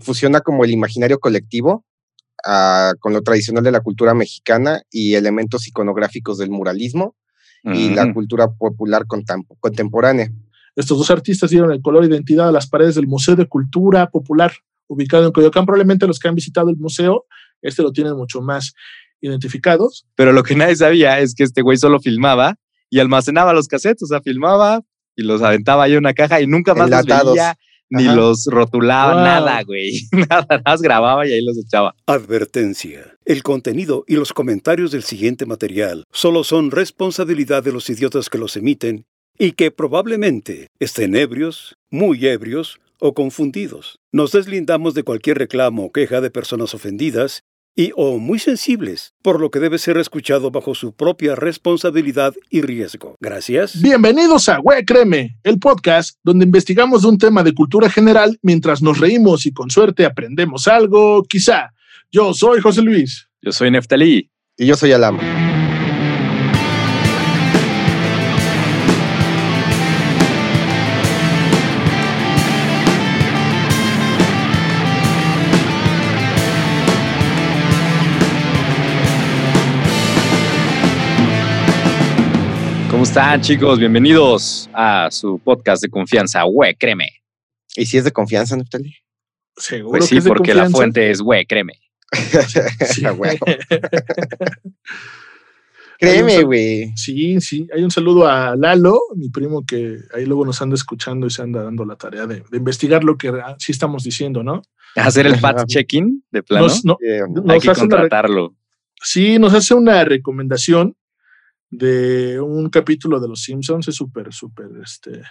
fusiona como el imaginario colectivo ah, con lo tradicional de la cultura mexicana y elementos iconográficos del muralismo y la cultura popular contemporánea. Estos dos artistas dieron el color e identidad a las paredes del Museo de Cultura Popular, ubicado en Coyoacán. Probablemente los que han visitado el museo, este lo tienen mucho más identificados. Pero lo que nadie sabía es que este güey solo filmaba y almacenaba los cassettes, o sea, filmaba y los aventaba ahí en una caja y nunca más los veía ni los rotulaba, nada, güey. Nada, nada más grababa y ahí los echaba. Advertencia. El contenido y los comentarios del siguiente material solo son responsabilidad de los idiotas que los emiten y que probablemente estén ebrios, muy ebrios o confundidos. Nos deslindamos de cualquier reclamo o queja de personas ofendidas y o muy sensibles, por lo que debe ser escuchado bajo su propia responsabilidad y riesgo. Gracias. Bienvenidos a We Creme, el podcast donde investigamos un tema de cultura general mientras nos reímos y con suerte aprendemos algo, quizá. Yo soy José Luis. Yo soy Neftalí. Y yo soy Alama. Están, chicos? Bienvenidos a su podcast de confianza, We Creme. ¿Y si es de confianza, Neftali? Seguro. Pues sí, porque la fuente es We Creme. sí, Créeme, güey. Sí, sí. Hay un saludo a Lalo, mi primo, que ahí luego nos anda escuchando y se anda dando la tarea de, investigar lo que sí estamos diciendo, ¿no? Hacer el fact-checking de plano. Hay que contratarlo. sí, nos hace una recomendación de un capítulo de Los Simpsons, es súper, súper este,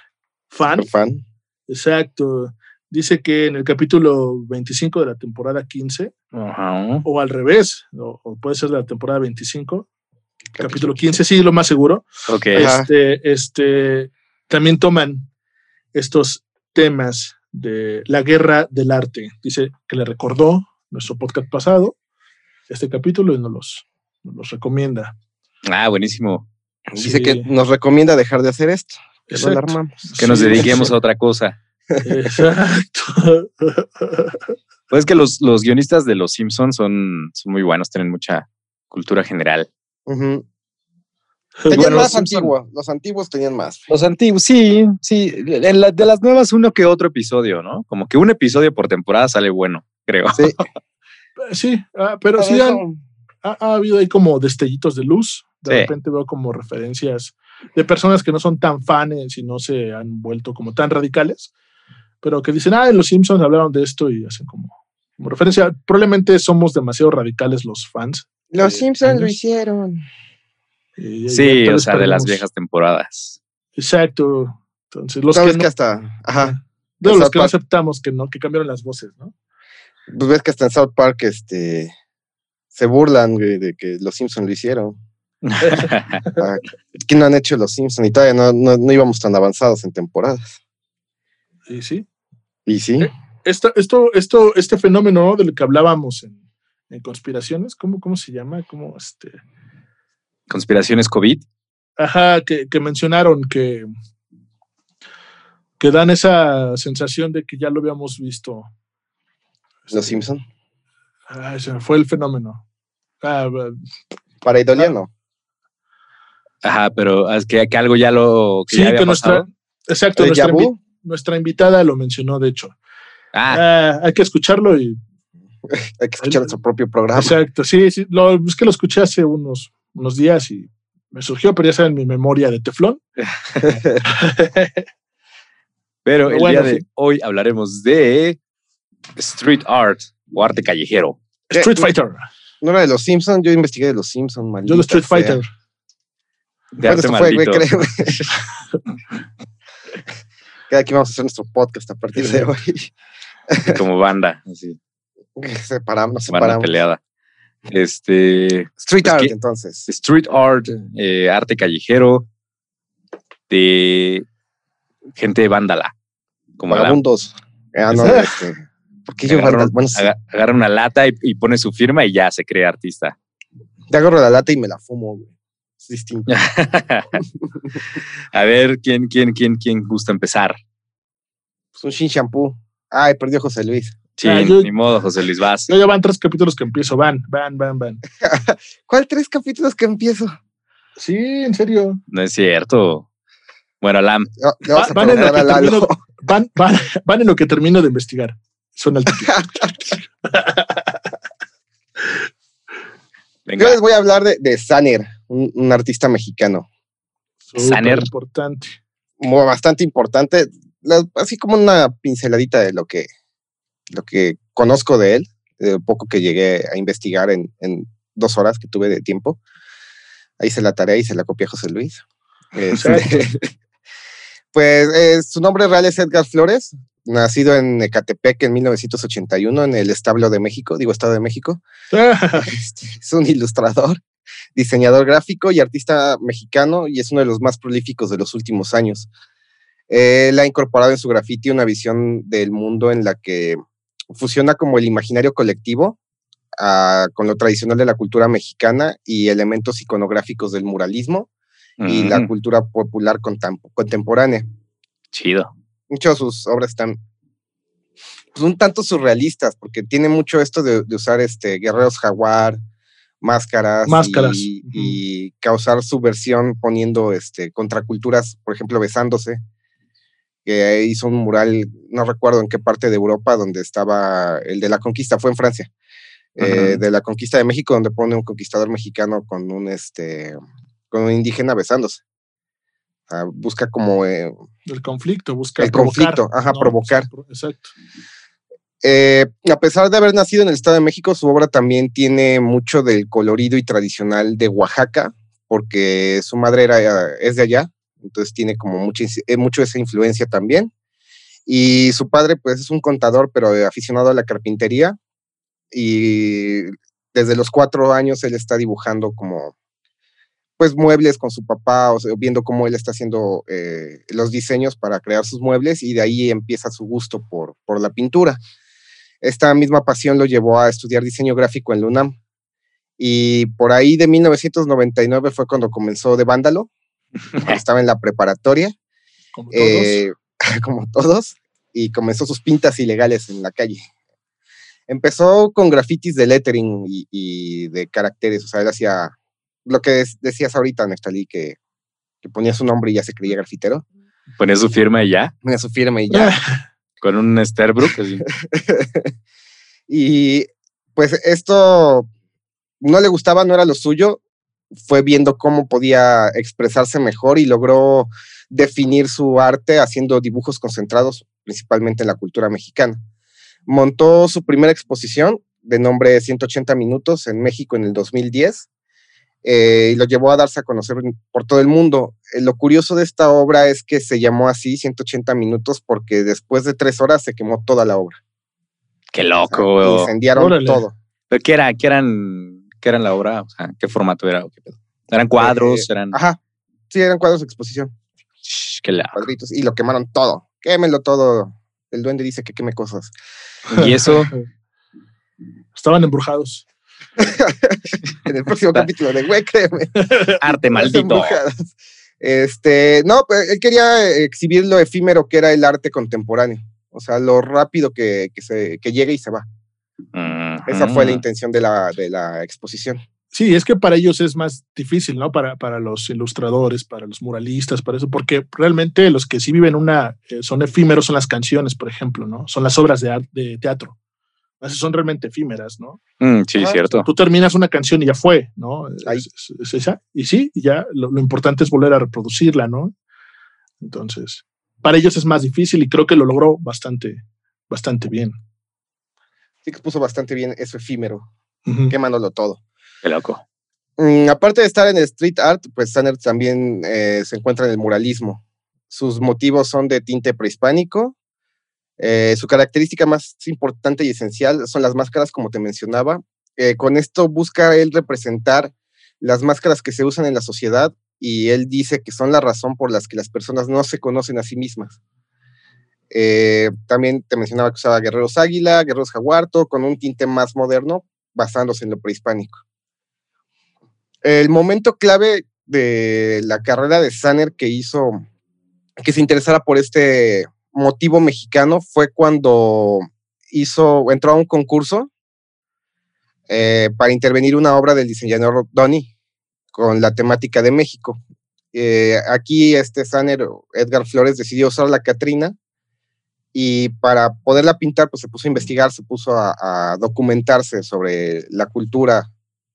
fan. fan. Exacto. Dice que en el capítulo 25 de la temporada 15, o al revés, o, puede ser de la temporada 25, capítulo, 15, sí, lo más seguro. Este, este, también toman estos temas de la guerra del arte. Dice que le recordó nuestro podcast pasado, este capítulo, y nos los, nos los recomienda. Ah, buenísimo. Dice que nos recomienda dejar de hacer esto. Que, que nos dediquemos a otra cosa. Exacto. Pues que los, los guionistas de Los Simpsons son, son muy buenos, tienen mucha cultura general. Tenían más antiguos, los antiguos tenían más. Los antiguos, sí, sí. de las nuevas, uno que otro episodio, ¿no? Como que un episodio por temporada sale bueno, creo. Sí, sí ah, pero sí han, ha, habido ahí como destellitos de luz. De repente veo como referencias de personas que no son tan fans y no se han vuelto como tan radicales, pero que dicen, ah, los Simpsons hablaron de esto y hacen como, referencia. Probablemente somos demasiado radicales los fans. Los Simpsons lo hicieron. sí, o sea, de las viejas temporadas. Exacto. Entonces, los que, que hasta, ajá. los que no aceptamos que no, que cambiaron las voces, ¿no? Pues ves que hasta en South Park, este, se burlan de que los Simpsons lo hicieron. Ah, ¿Qué no han hecho los Simpsons? Y todavía no, íbamos tan avanzados en temporadas. Y sí. Y sí. Eh, esto, esto, esto, este fenómeno del que hablábamos en, conspiraciones, ¿cómo, ¿cómo se llama? ¿Cómo este? Conspiraciones COVID. Ajá, que, mencionaron que, que dan esa sensación de que ya lo habíamos visto. Los este, Simpsons. Ah, fue el fenómeno. Ah, Para Idoliano. Ajá, pero es que, algo ya lo. sí, que nuestra. Exacto, nuestra, invitada lo mencionó, de hecho. Ah. ah. hay que escucharlo y. hay que escuchar nuestro propio programa. Exacto, sí, sí. Lo, es que lo escuché hace unos, unos días y me surgió, pero ya saben mi memoria de teflón. pero el día de hoy hablaremos de street art o arte callejero. Street Fighter. No era de los Simpsons, yo investigué de los Simpsons, Yo de Street Fighter. De arte fue, güey. Cada aquí vamos a hacer nuestro podcast a partir de hoy. Como banda, así. Separamos, separamos. Peleada. Este. Street pues art, entonces. Street art, eh, arte callejero de gente vándala. Como Vagabundos. Ah, no, este, porque yo agarra, agarra, una lata y, pone su firma y ya se cree artista. Te agarro la lata y me la fumo, güey. Es distinto. a ver, ¿quién, quién, quién, quién gusta empezar? Pues un Shin Shampoo. Ay, perdió José Luis. Sí, ah, ni modo, José Luis, vas. ya van tres capítulos que empiezo, van, van, van, van. ¿Cuál tres capítulos que empiezo? Sí, en serio. No es cierto. Bueno, Lam. van, en termino, van, van, en lo que termino de investigar. Son Yo les voy a hablar de, de Saner, un, artista mexicano. Saner. Importante. Bastante importante. Así como una pinceladita de lo que lo que conozco de él, de poco que llegué a investigar en, dos horas que tuve de tiempo. Ahí se la tarea y se la copia José Luis. Este, pues eh, su nombre real es Edgar Flores, nacido en Ecatepec en 1981 en el Establo de México, digo Estado de México. Este, es un ilustrador, diseñador gráfico y artista mexicano y es uno de los más prolíficos de los últimos años. Él ha incorporado en su graffiti una visión del mundo en la que fusiona como el imaginario colectivo ah, con lo tradicional de la cultura mexicana y elementos iconográficos del muralismo y la mm. cultura popular contemporánea. Chido. Muchas de sus obras están pues, un tanto surrealistas, porque tiene mucho esto de, usar este, guerreros jaguar, máscaras, máscaras. Y, causar subversión poniendo este, contraculturas, por ejemplo, besándose que hizo un mural, no recuerdo en qué parte de Europa, donde estaba el de la conquista, fue en Francia, eh, de la conquista de México, donde pone un conquistador mexicano con un, este, con un indígena besándose. Busca como... Eh, el conflicto, busca... El conflicto, ajá, provocar. Exacto. Eh, a pesar de haber nacido en el Estado de México, su obra también tiene mucho del colorido y tradicional de Oaxaca, porque su madre era, es de allá, entonces tiene como mucha, eh, mucho esa influencia también. Y su padre, pues, es un contador, pero aficionado a la carpintería. Y desde los cuatro años él está dibujando como, pues, muebles con su papá, o viendo cómo él está haciendo eh, los diseños para crear sus muebles, y de ahí empieza su gusto por, por la pintura. Esta misma pasión lo llevó a estudiar diseño gráfico en Lunam. Y por ahí de 1999 fue cuando comenzó de vándalo, estaba en la preparatoria, como todos. Eh, como todos, y comenzó sus pintas ilegales en la calle. Empezó con grafitis de lettering y, de caracteres, o sea, él hacía lo que decías ahorita, Neftali, que, que ponía su nombre y ya se creía grafitero. Ponía su firma y ya. Ponía su firma y ya. con un Sterbrook. y pues esto no le gustaba, no era lo suyo, fue viendo cómo podía expresarse mejor y logró definir su arte haciendo dibujos concentrados principalmente en la cultura mexicana. Montó su primera exposición de nombre 180 minutos en México en el 2010 eh, y lo llevó a darse a conocer por todo el mundo. Eh, lo curioso de esta obra es que se llamó así 180 minutos porque después de tres horas se quemó toda la obra. Qué loco. incendiaron todo. ¿Pero qué, era, qué eran ¿Qué era la obra? O sea, ¿qué formato era? ¿Eran cuadros? Eh, eran... Ajá. Sí, eran cuadros de exposición. qué Cuadritos. Y lo quemaron todo. Quémenlo todo. El duende dice que queme cosas. ¿Y eso? Estaban embrujados. en el próximo capítulo de güey, créeme. Arte maldito. Este, no, pues él quería exhibir lo efímero que era el arte contemporáneo. O sea, lo rápido que, que, se, que llega y se va. Esa fue la intención de la, de la exposición. Sí, es que para ellos es más difícil, ¿no? Para, para los ilustradores, para los muralistas, para eso, porque realmente los que sí viven una, eh, son efímeros, son las canciones, por ejemplo, ¿no? Son las obras de, de teatro. Esas son realmente efímeras, ¿no? Mm, sí, cierto. Tú terminas una canción y ya fue, ¿no? Es, esa. Y sí, ya lo, lo, importante es volver a reproducirla, ¿no? Entonces, para ellos es más difícil y creo que lo logró bastante, bastante bien sí que puso bastante bien eso efímero, quemándolo todo. Qué loco. Mm, aparte de estar en el street art, pues Sanner también eh, se encuentra en el muralismo. Sus motivos son de tinte prehispánico. Eh, su característica más importante y esencial son las máscaras, como te mencionaba. Eh, con esto busca él representar las máscaras que se usan en la sociedad y él dice que son la razón por las que las personas no se conocen a sí mismas. Eh, también te mencionaba que usaba guerreros águila, guerreros jaguarto, con un tinte más moderno, basándose en lo prehispánico. El momento clave de la carrera de Sanner que hizo que se interesara por este motivo mexicano fue cuando hizo, entró a un concurso eh, para intervenir una obra del diseñador Donny con la temática de México. Eh, aquí este Sanner, Edgar Flores, decidió usar la Catrina y para poderla pintar, pues se puso a investigar, se puso a, documentarse sobre la cultura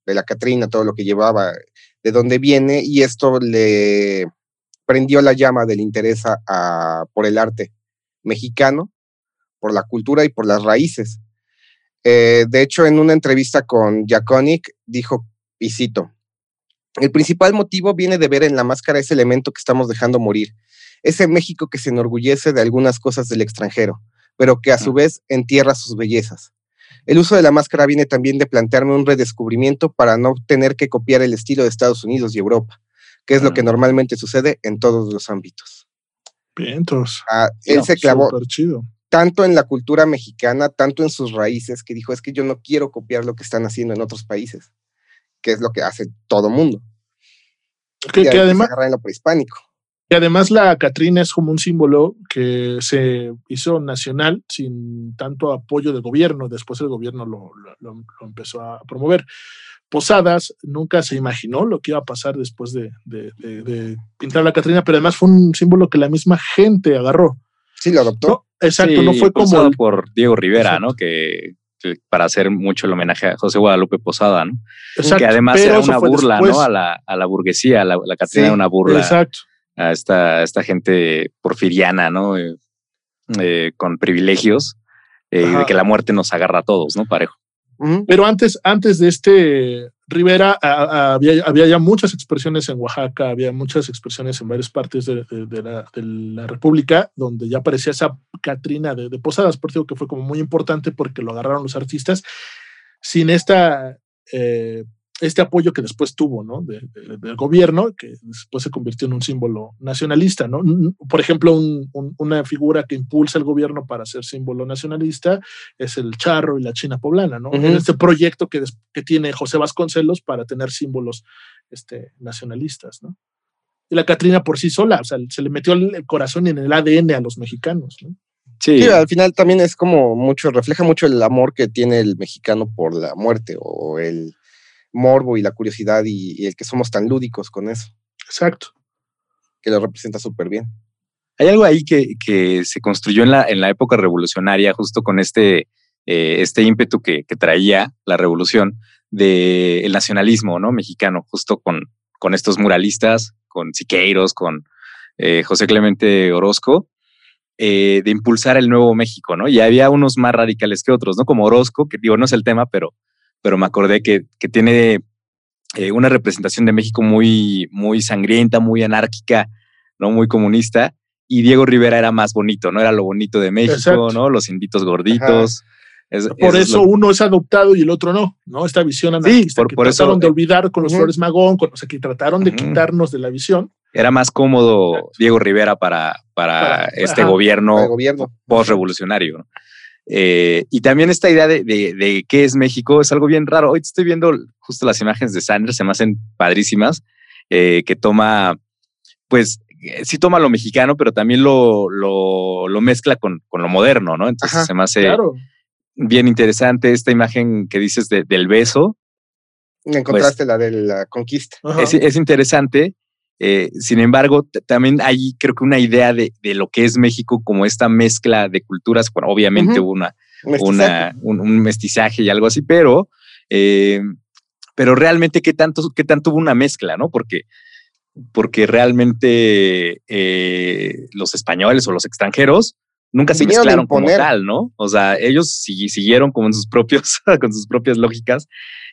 de la Catrina, todo lo que llevaba, de dónde viene, y esto le prendió la llama del interés por el arte mexicano, por la cultura y por las raíces. Eh, de hecho, en una entrevista con Jaconic dijo, y cito, el principal motivo viene de ver en la máscara ese elemento que estamos dejando morir, ese México que se enorgullece de algunas cosas del extranjero, pero que a su vez entierra sus bellezas. El uso de la máscara viene también de plantearme un redescubrimiento para no tener que copiar el estilo de Estados Unidos y Europa, que es lo que normalmente sucede en todos los ámbitos. Vientos. Ah, él se clavó tanto en la cultura mexicana, tanto en sus raíces, que dijo, es que yo no quiero copiar lo que están haciendo en otros países, que es lo que hace todo mundo. Que, que además... En lo prehispánico. Y además la Catrina es como un símbolo que se hizo nacional sin tanto apoyo del gobierno. Después el gobierno lo, lo, empezó a promover. Posadas nunca se imaginó lo que iba a pasar después de, de, de, pintar la Catrina, pero además fue un símbolo que la misma gente agarró. Sí, lo adoptó. exacto, no fue como. por Diego Rivera, ¿no? Que, para hacer mucho el homenaje a José Guadalupe Posada, ¿no? Exacto, que además era una burla, ¿no? A la, a la burguesía, la, la Catrina era una burla. Exacto. A esta, esta gente porfiriana, ¿no? Eh, eh, con privilegios, eh, de que la muerte nos agarra a todos, ¿no? Parejo. Pero antes, antes de este Rivera, había, había, ya muchas expresiones en Oaxaca, había muchas expresiones en varias partes de, la, República, donde ya aparecía esa Catrina de, Posadas, por eso que fue como muy importante porque lo agarraron los artistas. Sin esta eh, este apoyo que después tuvo, ¿no? del gobierno, que después se convirtió en un símbolo nacionalista, ¿no? Por ejemplo, una figura que impulsa el gobierno para ser símbolo nacionalista es el charro y la china poblana, ¿no? En este proyecto que, que, tiene José Vasconcelos para tener símbolos este, nacionalistas, ¿no? Y la Catrina por sí sola, o sea, se le metió el corazón en el ADN a los mexicanos, ¿no? Sí. al final también es como mucho, refleja mucho el amor que tiene el mexicano por la muerte o el morbo y la curiosidad y, el que somos tan lúdicos con eso. Exacto. Que lo representa súper bien. Hay algo ahí que, que, se construyó en la, en la época revolucionaria, justo con este, eh, este ímpetu que, que, traía la revolución del nacionalismo ¿no? mexicano, justo con, con estos muralistas, con Siqueiros, con eh, José Clemente Orozco, eh, de impulsar el nuevo México, ¿no? Y había unos más radicales que otros, ¿no? Como Orozco, que digo, no es el tema, pero pero me acordé que, que tiene eh, una representación de México muy, muy sangrienta, muy anárquica, ¿no? Muy comunista. Y Diego Rivera era más bonito, ¿no? Era lo bonito de México, ¿no? Los inditos gorditos. por eso, uno es adoptado y el otro no, ¿no? Esta visión anarquista que trataron de olvidar con los Flores Magón, o sea, que trataron de quitarnos de la visión. Era más cómodo Diego Rivera para, para, este gobierno, gobierno. post-revolucionario. ¿no? Eh, y también esta idea de, qué es México es algo bien raro. Hoy estoy viendo justo las imágenes de Sanders, se me hacen padrísimas, eh, que toma, pues, eh, sí toma lo mexicano, pero también lo, lo, mezcla con, lo moderno, ¿no? Entonces se me hace bien interesante esta imagen que dices del beso. Encontraste pues la de la conquista. Es, es, interesante eh, sin embargo, también hay creo que una idea de, lo que es México como esta mezcla de culturas, bueno, obviamente hubo una, un, mestizaje y algo así, pero, eh, pero realmente qué tanto, qué tanto hubo una mezcla, ¿no? Porque, porque realmente eh, los españoles o los extranjeros nunca se mezclaron como tal, ¿no? O sea, ellos siguieron como en sus propios, con sus propias lógicas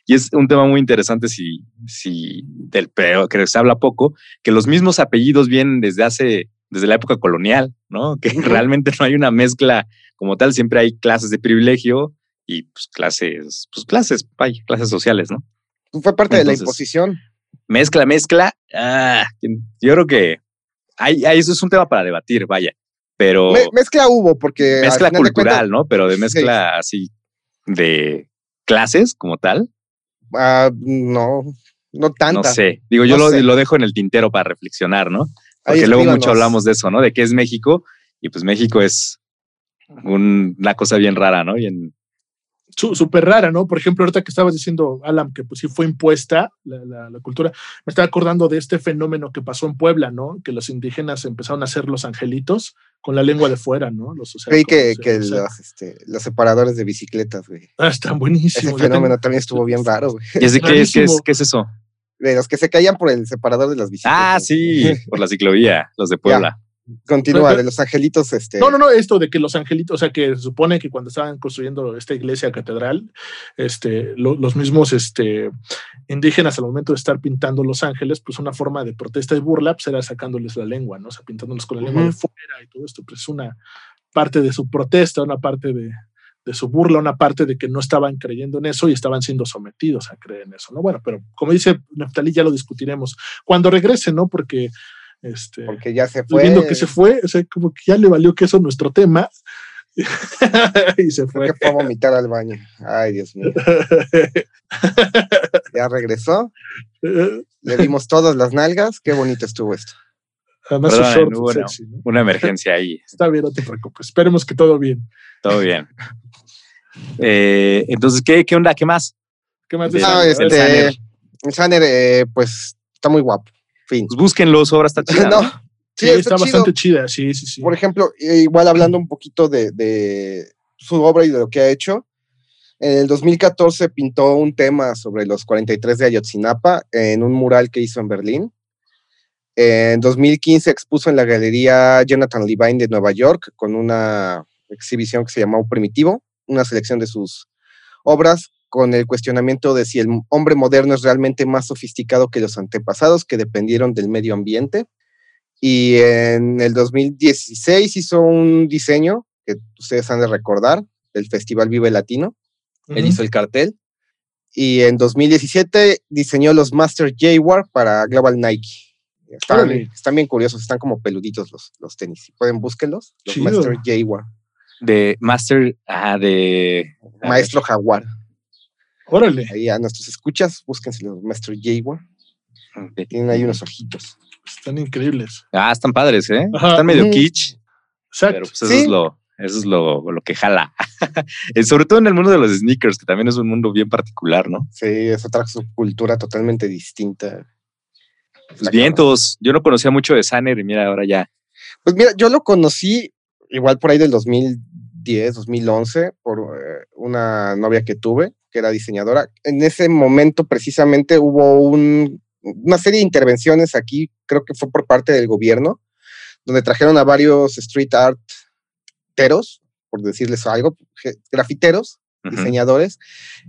y es un tema muy interesante si, si del pero que se habla poco, que los mismos apellidos vienen desde hace, desde la época colonial, ¿no? Que realmente no hay una mezcla como tal, siempre hay clases de privilegio y pues clases, pues clases, hay clases sociales, ¿no? Fue parte de la imposición. Mezcla, mezcla. Ah, yo creo que hay, eso es un tema para debatir, vaya. Pero. mezcla hubo, porque. Mezcla cultural, ¿no? Pero de mezcla así de clases como tal. Ah, no, no tanta. No sé. Digo, yo lo, dejo en el tintero para reflexionar, ¿no? Porque luego mucho hablamos de eso, ¿no? De qué es México. Y pues México es una cosa bien rara, ¿no? Y en, súper rara, ¿no? Por ejemplo, ahorita que estabas diciendo, Alan, que pues sí fue impuesta la, cultura, me estaba acordando de este fenómeno que pasó en Puebla, ¿no? Que los indígenas empezaron a ser los angelitos con la lengua de fuera, ¿no? Los, Creí que, este, los, separadores de bicicletas, güey. Ah, están buenísimos. Ese fenómeno también estuvo bien raro, güey. ¿Y qué, es, qué, es, eso? De los que se caían por el separador de las bicicletas. Ah, sí, por la ciclovía, los de Puebla. Continúa, de los angelitos. Este... No, no, no, esto de que los angelitos, o sea, que se supone que cuando estaban construyendo esta iglesia catedral, este, los mismos este, indígenas al momento de estar pintando los ángeles, pues una forma de protesta y burla, pues era sacándoles la lengua, ¿no? O sea, pintándolos con la lengua de fuera y todo esto, pues es una parte de su protesta, una parte de, de su burla, una parte de que no estaban creyendo en eso y estaban siendo sometidos a creer en eso, ¿no? Bueno, pero como dice Neftalí, ya lo discutiremos cuando regrese, ¿no? Porque este, Porque ya se fue. Viendo que se fue, o sea, como que ya le valió que eso nuestro tema. y se fue. Que fue a vomitar al baño. Ay, Dios mío. ya regresó. Le dimos todas las nalgas. Qué bonito estuvo esto. Además, short, una, una, emergencia ahí. Está bien, no te preocupes. Esperemos que todo bien. Todo bien. Eh, entonces, ¿qué, ¿qué onda? ¿Qué más? ¿Qué más? No, este, Sanner, eh, pues está muy guapo. Fin. Pues búsquenlo, su obra está chida. no, sí, está, bastante chida, sí, sí, sí. Por ejemplo, igual hablando un poquito de, su obra y de lo que ha hecho, en el 2014 pintó un tema sobre los 43 de Ayotzinapa en un mural que hizo en Berlín. En 2015 expuso en la Galería Jonathan Levine de Nueva York con una exhibición que se llamó Primitivo, una selección de sus obras con el cuestionamiento de si el hombre moderno es realmente más sofisticado que los antepasados que dependieron del medio ambiente. Y en el 2016 hizo un diseño que ustedes han de recordar del Festival Vive Latino. Él hizo el cartel. Y en 2017 diseñó los Master Jaguar para Global Nike. Están, bien curiosos, están como peluditos los, los tenis. Pueden búsquenlos, los Master Jaguar. De Master, ah, de... Maestro Jaguar. Órale. Ahí a nuestros escuchas, búsquense los Maestro Jaguar. Tienen ahí unos ojitos. Están increíbles. Ah, están padres, ¿eh? Están medio kitsch. Exacto. Pero pues eso es lo, eso es lo, lo que jala. Eh, sobre todo en el mundo de los sneakers, que también es un mundo bien particular, ¿no? Sí, es otra subcultura totalmente distinta. Pues vientos. Yo no conocía mucho de Sanner y mira, ahora ya. Pues mira, yo lo conocí igual por ahí del 2010, 2011, por eh, una novia que tuve que era diseñadora. En ese momento precisamente hubo una serie de intervenciones aquí, creo que fue por parte del gobierno, donde trajeron a varios street art teros, por decirles algo, grafiteros, diseñadores,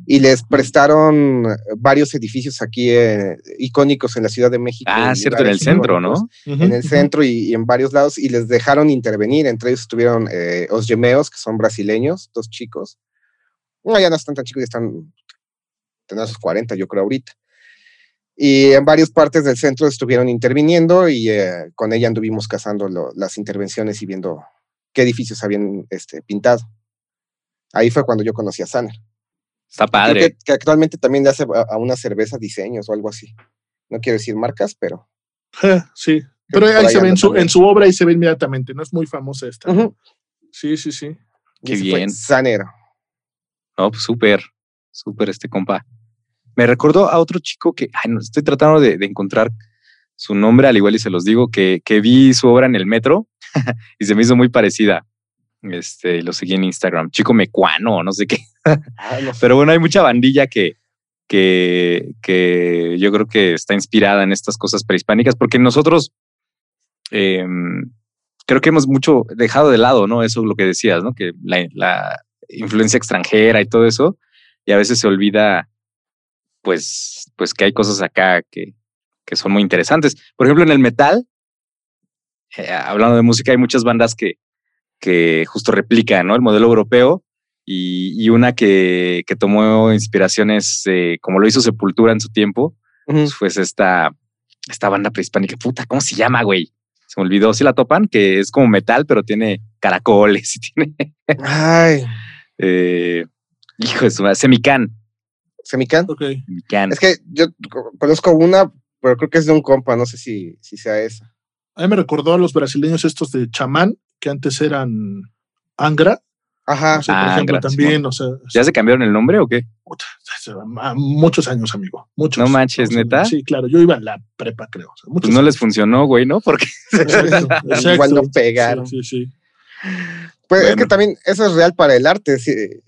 y les prestaron varios edificios aquí eh, icónicos en la Ciudad de México. Ah, cierto, en el centro, ¿no? En el centro y, en varios lados, y les dejaron intervenir. Entre ellos estuvieron eh, Os Gemeos, que son brasileños, dos chicos, no, ya no están tan chicos, ya están, tendrán sus 40, yo creo, ahorita. Y en varias partes del centro estuvieron interviniendo y eh, con ella anduvimos cazando las intervenciones y viendo qué edificios habían este, pintado. Ahí fue cuando yo conocí a Sanner. Está padre. que, actualmente también le hace a, una cerveza diseños o algo así. No quiero decir marcas, pero. sí, pero ahí se ve en su, en su, obra y se ve inmediatamente. No es muy famosa esta. Sí, sí, sí. Qué bien. Sanero. No, pues súper, súper este compa. Me recordó a otro chico que, ay, no, estoy tratando de, encontrar su nombre, al igual y se los digo, que, que vi su obra en el metro y se me hizo muy parecida. Este, lo seguí en Instagram, chico mecuano, no sé qué. Ah, Pero bueno, hay mucha bandilla que, que, que yo creo que está inspirada en estas cosas prehispánicas, porque nosotros em, creo que hemos mucho dejado de lado, ¿no? Eso es lo que decías, ¿no? Que la, influencia extranjera y todo eso, y a veces se olvida, pues, pues que hay cosas acá que, que son muy interesantes. Por ejemplo, en el metal, eh, hablando de música, hay muchas bandas que, que justo replican ¿no? el modelo europeo y, y una que, que, tomó inspiraciones, como lo hizo Sepultura en su tiempo, pues esta, esta banda prehispánica, puta, ¿cómo se llama, güey? Se me olvidó, si la topan, que es como metal, pero tiene caracoles y tiene... Ay. Eh, hijo de su madre, Semican. ¿Semican? Es que yo conozco una, pero creo que es de un compa, no sé si, si sea esa. A mí me recordó a los brasileños estos de chamán, que antes eran Angra, Ajá. por ah, ejemplo, también, o sea. ¿Ya se cambiaron el nombre o qué? muchos años, amigo. Muchos. No manches, neta. Sí, claro. Yo iba en la prepa, creo. pues no les funcionó, güey, ¿no? Porque igual no pegaron. Sí, sí. Pues es que también eso es real para el arte.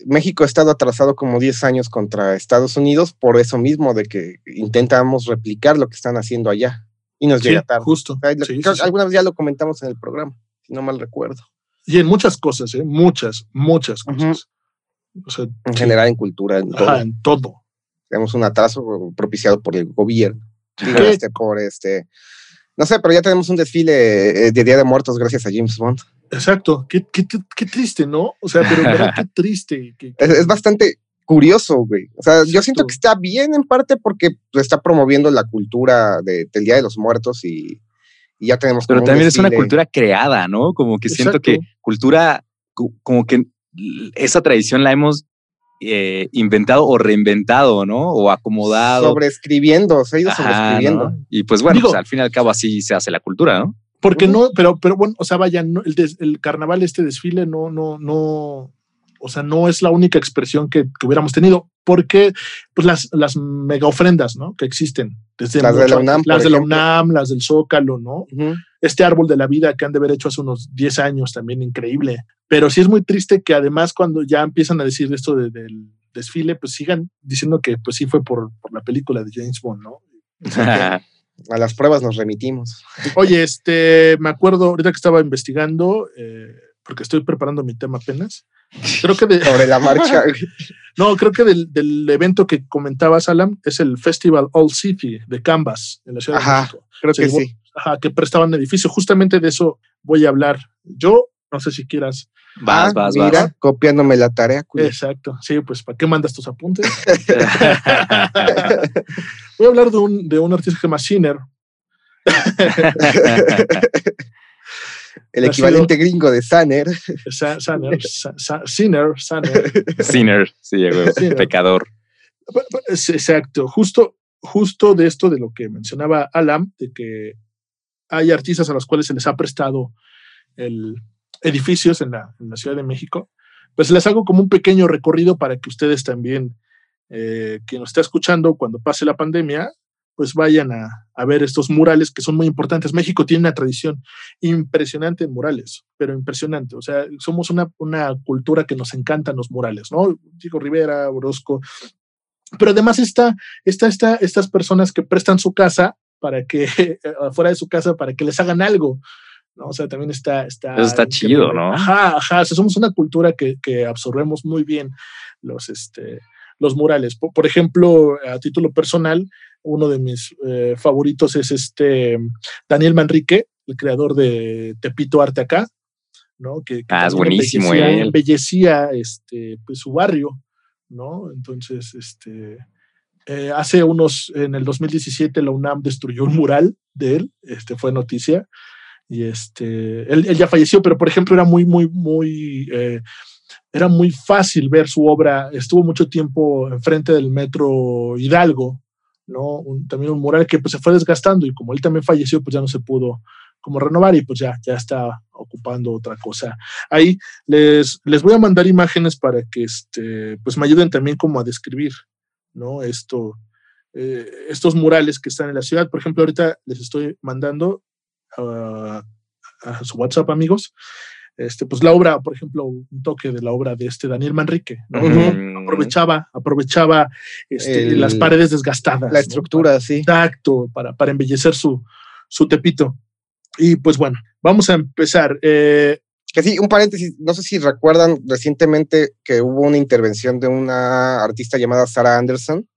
México ha estado atrasado como 10 años contra Estados Unidos por eso mismo, de que intentamos replicar lo que están haciendo allá y nos llega tarde. Justo. alguna vez ya lo comentamos en el programa, si no mal recuerdo. Y en muchas cosas, ¿eh? muchas, muchas cosas. en general, en cultura, en todo. en todo. Tenemos un atraso propiciado por el gobierno. este, por este. No sé, pero ya tenemos un desfile eh, de Día de Muertos gracias a James Bond. Exacto. Qué, qué, qué triste, ¿no? O sea, pero qué triste. Es, bastante curioso, güey. O sea, yo siento que está bien en parte porque está promoviendo la cultura del Día de los Muertos y, ya tenemos. Pero también es una cultura creada, ¿no? Como que siento que cultura, como que esa tradición la hemos eh, inventado o reinventado, ¿no? O acomodado. Sobreescribiendo, se ha ido sobreescribiendo. Y pues bueno, pues, al fin y al cabo así se hace la cultura, ¿no? Porque no, pero, pero bueno, o sea, vaya, el, el, carnaval, este desfile, no, no, no, o sea, no es la única expresión que, hubiéramos tenido, porque pues las, las mega ofrendas, ¿no? Que existen. Desde las de la UNAM. Las de la UNAM, las del Zócalo, ¿no? Este árbol de la vida que han de haber hecho hace unos 10 años también, increíble. Pero sí es muy triste que además cuando ya empiezan a decir esto del desfile, pues sigan diciendo que pues sí fue por, por la película de James Bond, ¿no? a las pruebas nos remitimos. Oye, este, me acuerdo ahorita que estaba investigando, eh, porque estoy preparando mi tema apenas. Creo que de, sobre la marcha. no, creo que del, evento que comentaba Salam es el Festival All City de Canvas en la Ciudad de México. Creo que sí. Ajá, que prestaban edificio. Justamente de eso voy a hablar. Yo no sé si quieras. Vas, ah, vas, mira, copiándome la tarea. Exacto. Sí, pues ¿para qué mandas tus apuntes? voy a hablar de un, de un artista que se llama Sinner. El equivalente gringo de Sanner. Sanner, Sinner, Sanner. Sinner, sí, pecador. Exacto, justo, justo de esto de lo que mencionaba Alam, de que hay artistas a los cuales se les ha prestado el edificios en la, Ciudad de México, pues les hago como un pequeño recorrido para que ustedes también, eh, quien nos está escuchando cuando pase la pandemia, pues vayan a, ver estos murales que son muy importantes. México tiene una tradición impresionante en murales, pero impresionante. O sea, somos una, cultura que nos encantan los murales, ¿no? Diego Rivera, Orozco. Pero además está, está, está estas personas que prestan su casa para que, afuera de su casa, para que les hagan algo. ¿no? O sea, también está... está Eso está chido, ¿no? Ajá, ajá. O sea, somos una cultura que, que absorbemos muy bien los, este, los murales. Por, ejemplo, a título personal, uno de mis eh, favoritos es este Daniel Manrique, el creador de Tepito Arte Acá, ¿no? Que, ah, es buenísimo. Embellecía, este, pues, su barrio, ¿no? Entonces, este, eh, hace unos, en el 2017 la UNAM destruyó un mural de él, este, fue noticia, y este, él, ya falleció, pero por ejemplo era muy, muy, muy... Eh, era muy fácil ver su obra. Estuvo mucho tiempo enfrente del metro Hidalgo, ¿no? también un mural que pues, se fue desgastando y como él también falleció, pues ya no se pudo como renovar y pues ya, ya está ocupando otra cosa. Ahí les, les voy a mandar imágenes para que este, pues me ayuden también como a describir, ¿no? Esto, eh, estos murales que están en la ciudad. Por ejemplo, ahorita les estoy mandando a su WhatsApp, amigos, este, pues la obra, por ejemplo, un toque de la obra de este Daniel Manrique, aprovechaba, aprovechaba este, las paredes desgastadas. La estructura, sí. Exacto, para, para embellecer su, su tepito. Y pues bueno, vamos a empezar. Eh, que sí, un paréntesis, no sé si recuerdan recientemente que hubo una intervención de una artista llamada Sarah Anderson.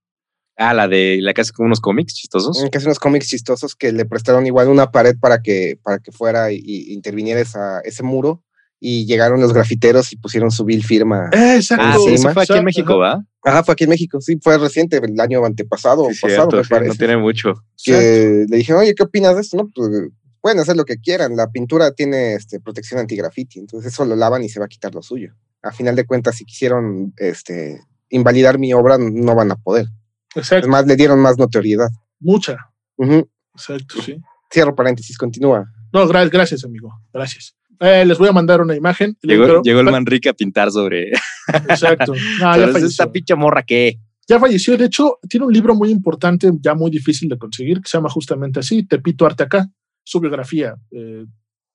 Ah, la de la que hace unos cómics chistosos. Que hace unos cómics chistosos que le prestaron igual una pared para que, para que fuera y, interviniera esa, ese muro y llegaron los grafiteros y pusieron su bill firma. Eh, exacto. Ah, sí, fue aquí en México, ¿va? Ajá, fue aquí en México, sí, fue reciente, el año antepasado o pasado, me parece. No tiene mucho. Que le dije, oye, ¿qué opinas de esto? No, pues pueden hacer lo que quieran, la pintura tiene este, protección anti-graffiti, entonces eso lo lavan y se va a quitar lo suyo. A final de cuentas, si quisieron este, invalidar mi obra, no van a poder. Exacto. Además, le dieron más notoriedad. Mucha. Exacto, sí. Cierro paréntesis, continúa. No, gracias, amigo. Gracias. Eh, les voy a mandar una imagen. Llegó, el Manrique a pintar sobre. Exacto. No, ya esta pinche morra que. Ya falleció. De hecho, tiene un libro muy importante, ya muy difícil de conseguir, que se llama justamente así: Tepito Arte Acá. Su biografía. Eh,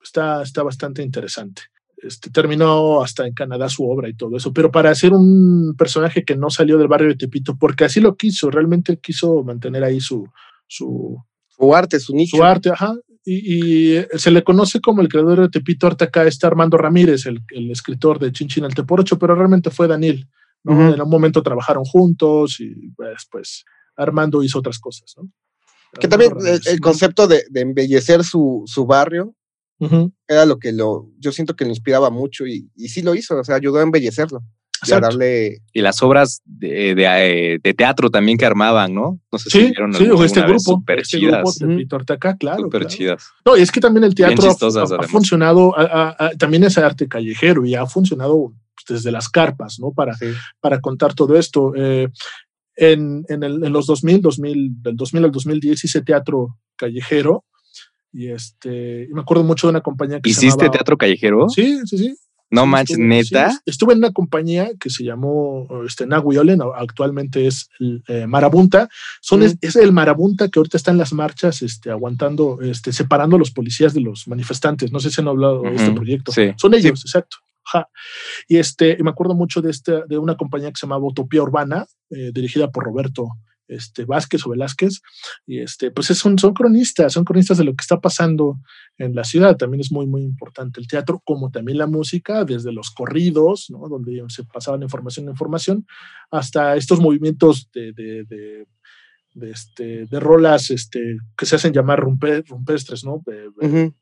está, está bastante interesante. Este, terminó hasta en Canadá su obra y todo eso, pero para ser un personaje que no salió del barrio de Tepito, porque así lo quiso, realmente quiso mantener ahí su, su, su arte, su nicho. Su arte, ajá. Y, se le conoce como el creador de Tepito Arte acá está Armando Ramírez, el, el escritor de Chinchín al Teporocho, pero realmente fue Daniel. ¿no? En un momento trabajaron juntos y pues, pues Armando hizo otras cosas. ¿no? Que también el, concepto de, de embellecer su, su barrio era lo que lo, yo siento que lo inspiraba mucho y, y sí lo hizo, o sea, ayudó a embellecerlo. Y, a darle... y las obras de, de, de, teatro también que armaban, ¿no? No sé si sí, vieron sí, este grupo, super este chidas. grupo de acá, claro. Super chidas. No, y es que también el teatro ha, funcionado, también es arte callejero y ha funcionado desde las carpas, ¿no? Para, para contar todo esto. Eh, en, en, el, en, los 2000, 2000, del 2000 al 2010 hice teatro callejero y este, me acuerdo mucho de una compañía que ¿Hiciste teatro callejero? Sí, sí, sí. No manches, neta. estuve en una compañía que se llamó este, Nahuiolen, actualmente es eh, Marabunta. Son, es, el Marabunta que ahorita está en las marchas, este, aguantando, este, separando a los policías de los manifestantes. No sé si han hablado de este proyecto. Son ellos, exacto. Y este, me acuerdo mucho de, este, de una compañía que se llamaba Utopía Urbana, eh, dirigida por Roberto este, Vázquez o Velázquez, y este, pues son, son cronistas, son cronistas de lo que está pasando en la ciudad. También es muy, muy importante el teatro, como también la música, desde los corridos, ¿no? donde se pasaban información en información, hasta estos movimientos de, de, de de, este, de rolas este, que se hacen llamar rumpestres, ¿no? Uh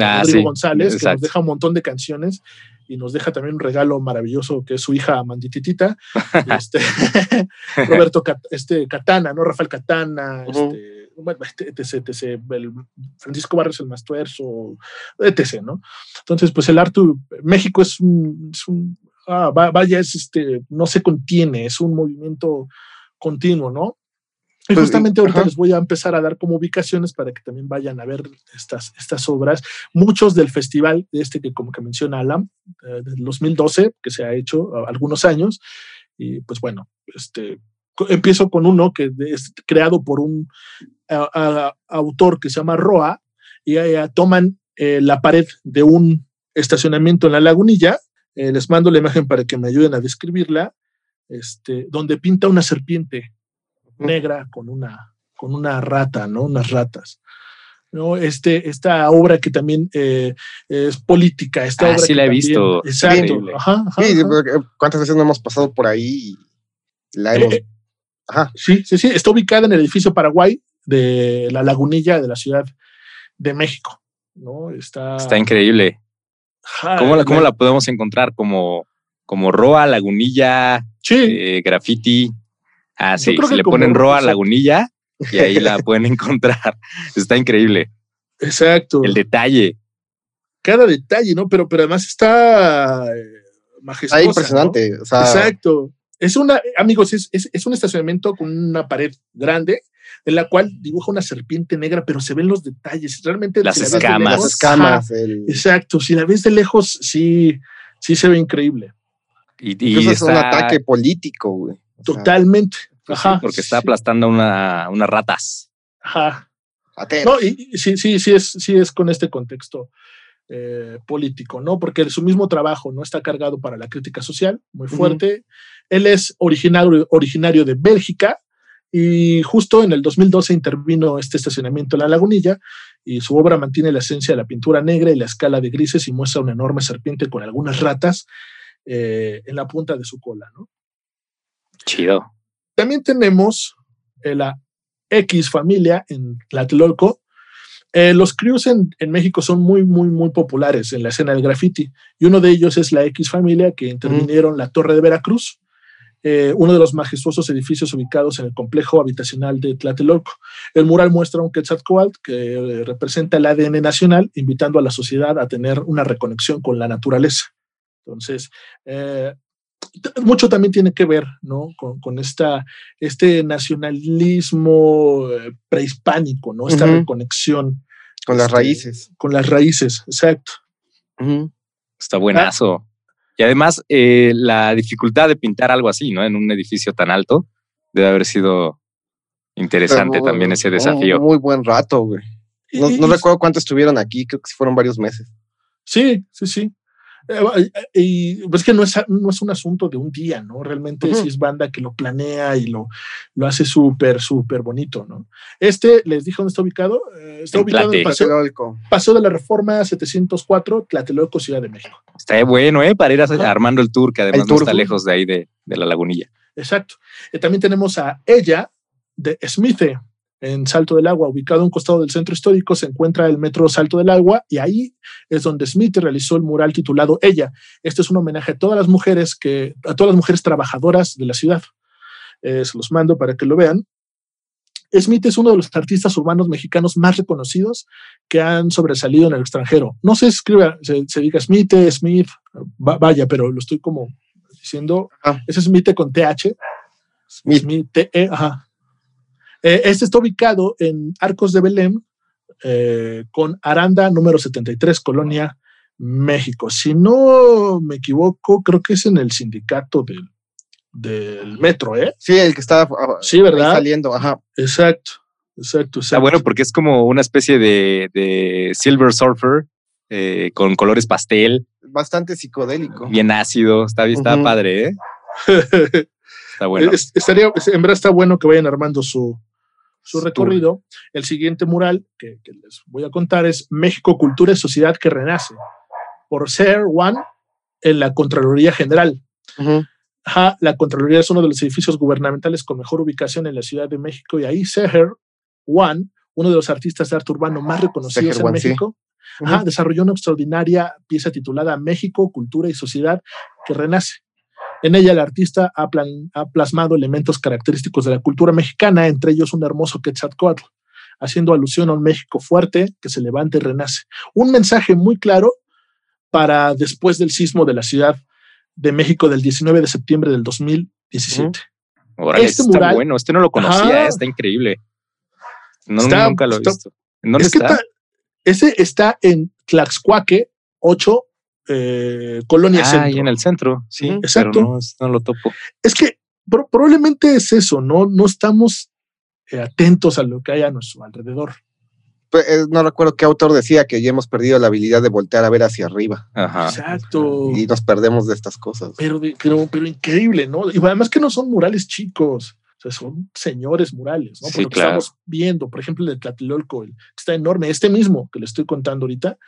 ah, González, que nos deja un montón de canciones y nos deja también un regalo maravilloso que es su hija Mandititita, este, Roberto este, Catana, ¿no? Rafael Catana, este, etc, etc, el Francisco Barrios el Mastuerzo, etc, ¿no? Entonces, pues el arte, México es un, es un ah, vaya, es este, no se contiene, es un movimiento continuo, ¿no? Y pues, justamente ahorita les voy a empezar a dar como ubicaciones para que también vayan a ver estas, estas obras. Muchos del festival, este que como que menciona Alam, eh, del 2012, que se ha hecho algunos años. Y pues bueno, este, empiezo con uno que es creado por un autor que se llama Roa, y toman eh, la pared de un estacionamiento en la lagunilla. Eh, les mando la imagen para que me ayuden a describirla, este, donde pinta una serpiente negra con una, con una rata, ¿no? Unas ratas. ¿no? Este, esta obra que también eh, es política. Esta ah, sí la he visto. Exacto. ¿Cuántas veces no hemos pasado por ahí y la hemos... Eh, ajá. Sí, sí, sí. Está ubicada en el edificio Paraguay de la Lagunilla de la Ciudad de México. ¿no? Está, Está increíble. ¿Cómo, la, ¿Cómo la podemos encontrar? Como, como Roa, Lagunilla, eh, Graffiti. Ah, sí, si le ponen Roa Lagunilla y ahí la pueden encontrar. Está increíble. Exacto. El detalle. Cada detalle, ¿no? Pero, pero además está eh, majestuosa. Está impresionante. Exacto. Es una, amigos, es, es, un estacionamiento con una pared grande en la cual dibuja una serpiente negra, pero se ven los detalles. Realmente las escamas. las escamas. Exacto. Si la ves de lejos, sí, sí se ve increíble. Y, y es un ataque político, güey. Totalmente. Pues Ajá. porque está aplastando una, unas ratas. Ajá. No, y, sí, sí, sí es, sí es con este contexto eh, político, ¿no? Porque su mismo trabajo no está cargado para la crítica social, muy fuerte. Él es originario, originario de Bélgica y justo en el 2012 intervino este estacionamiento en la lagunilla y su obra mantiene la esencia de la pintura negra y la escala de grises y muestra una enorme serpiente con algunas ratas eh, en la punta de su cola, ¿no? Chido. También tenemos eh, la X familia en Tlatelolco. Eh, los crews en, México son muy, muy, muy populares en la escena del graffiti y uno de ellos es la X familia que intervinieron la Torre de Veracruz, eh, uno de los majestuosos edificios ubicados en el complejo habitacional de Tlatelolco. El mural muestra un Quetzalcoatl que representa el ADN nacional, invitando a la sociedad a tener una reconexión con la naturaleza. Entonces, mucho también tiene que ver ¿no? con, esta, este nacionalismo eh, prehispánico, ¿no? esta reconexión. Con las este, raíces. Con las raíces, exacto. Está buenazo. Y además, eh, la dificultad de pintar algo así, ¿no? En un edificio tan alto, debe haber sido interesante también ese desafío. Muy buen rato, güey. No, no recuerdo cuánto estuvieron aquí, creo que fueron varios meses. Sí, sí, sí. Eh, y es que no es, no es un asunto de un día, ¿no? Realmente sí es banda que lo planea y lo, lo hace súper, súper bonito, ¿no? Este, les dije dónde está ubicado. Eh, está ubicado en Paseo, de la Reforma 704, Tlatelolco, Ciudad de México. Está bueno, ¿eh? Para ir armando el tour, que además no está lejos de ahí de, de la lagunilla. Exacto. Eh, también tenemos a ella de Smithe, en Salto del Agua, ubicado a un costado del centro histórico, se encuentra el metro Salto del Agua y ahí es donde Smith realizó el mural titulado Ella. Este es un homenaje a todas las mujeres que, a todas las mujeres trabajadoras de la ciudad. Eh, se los mando para que lo vean. Smith es uno de los artistas urbanos mexicanos más reconocidos que han sobresalido en el extranjero. No se escribe, se, diga Smith, Smith, vaya, pero lo estoy como diciendo. Es Smith con TH. Smith. Smith, T -E, ajá. Eh, este está ubicado en Arcos de Belém, eh, con Aranda número 73, Colonia, México. Si no me equivoco, creo que es en el sindicato del, del metro, ¿eh? Sí, el que está sí, ¿verdad? saliendo, ajá. Exacto, exacto, Está bueno porque es como una especie de, Silver Surfer eh, con colores pastel. Bastante psicodélico. Bien ácido, está, está padre, ¿eh? está bueno. estaría, en verdad está bueno que vayan armando su, su recorrido. El siguiente mural que, les voy a contar es México, Cultura y Sociedad que Renace, por Ser One en la Contraloría General. la Contraloría es uno de los edificios gubernamentales con mejor ubicación en la Ciudad de México y ahí Seher One, uno de los artistas de arte urbano más reconocidos en México, desarrolló una extraordinaria pieza titulada México, Cultura y Sociedad que Renace. En ella el artista ha, plasmado elementos característicos de la cultura mexicana, entre ellos un hermoso Quetzalcoatl, haciendo alusión a un México fuerte que se levanta y renace. Un mensaje muy claro para después del sismo de la Ciudad de México del 19 de septiembre del 2017. este está bueno, este no lo conocía, está increíble. No, nunca lo he visto. ¿Dónde está? ese está en Tlaxcuaque 8 eh, Colonia ah, Centro. en el centro, sí. Exacto. no, lo topo. Es que probablemente es eso, ¿no? No estamos eh, atentos a lo que hay a nuestro alrededor. Pues, eh, no recuerdo qué autor decía que ya hemos perdido la habilidad de voltear a ver hacia arriba. Exacto. Y nos perdemos de estas cosas. Pero, pero, increíble, ¿no? Y además que no son murales chicos. O sea, son señores murales, ¿no? Por lo que estamos viendo, por ejemplo, el de Tlatelolco, el, está enorme. Este mismo que le estoy contando ahorita,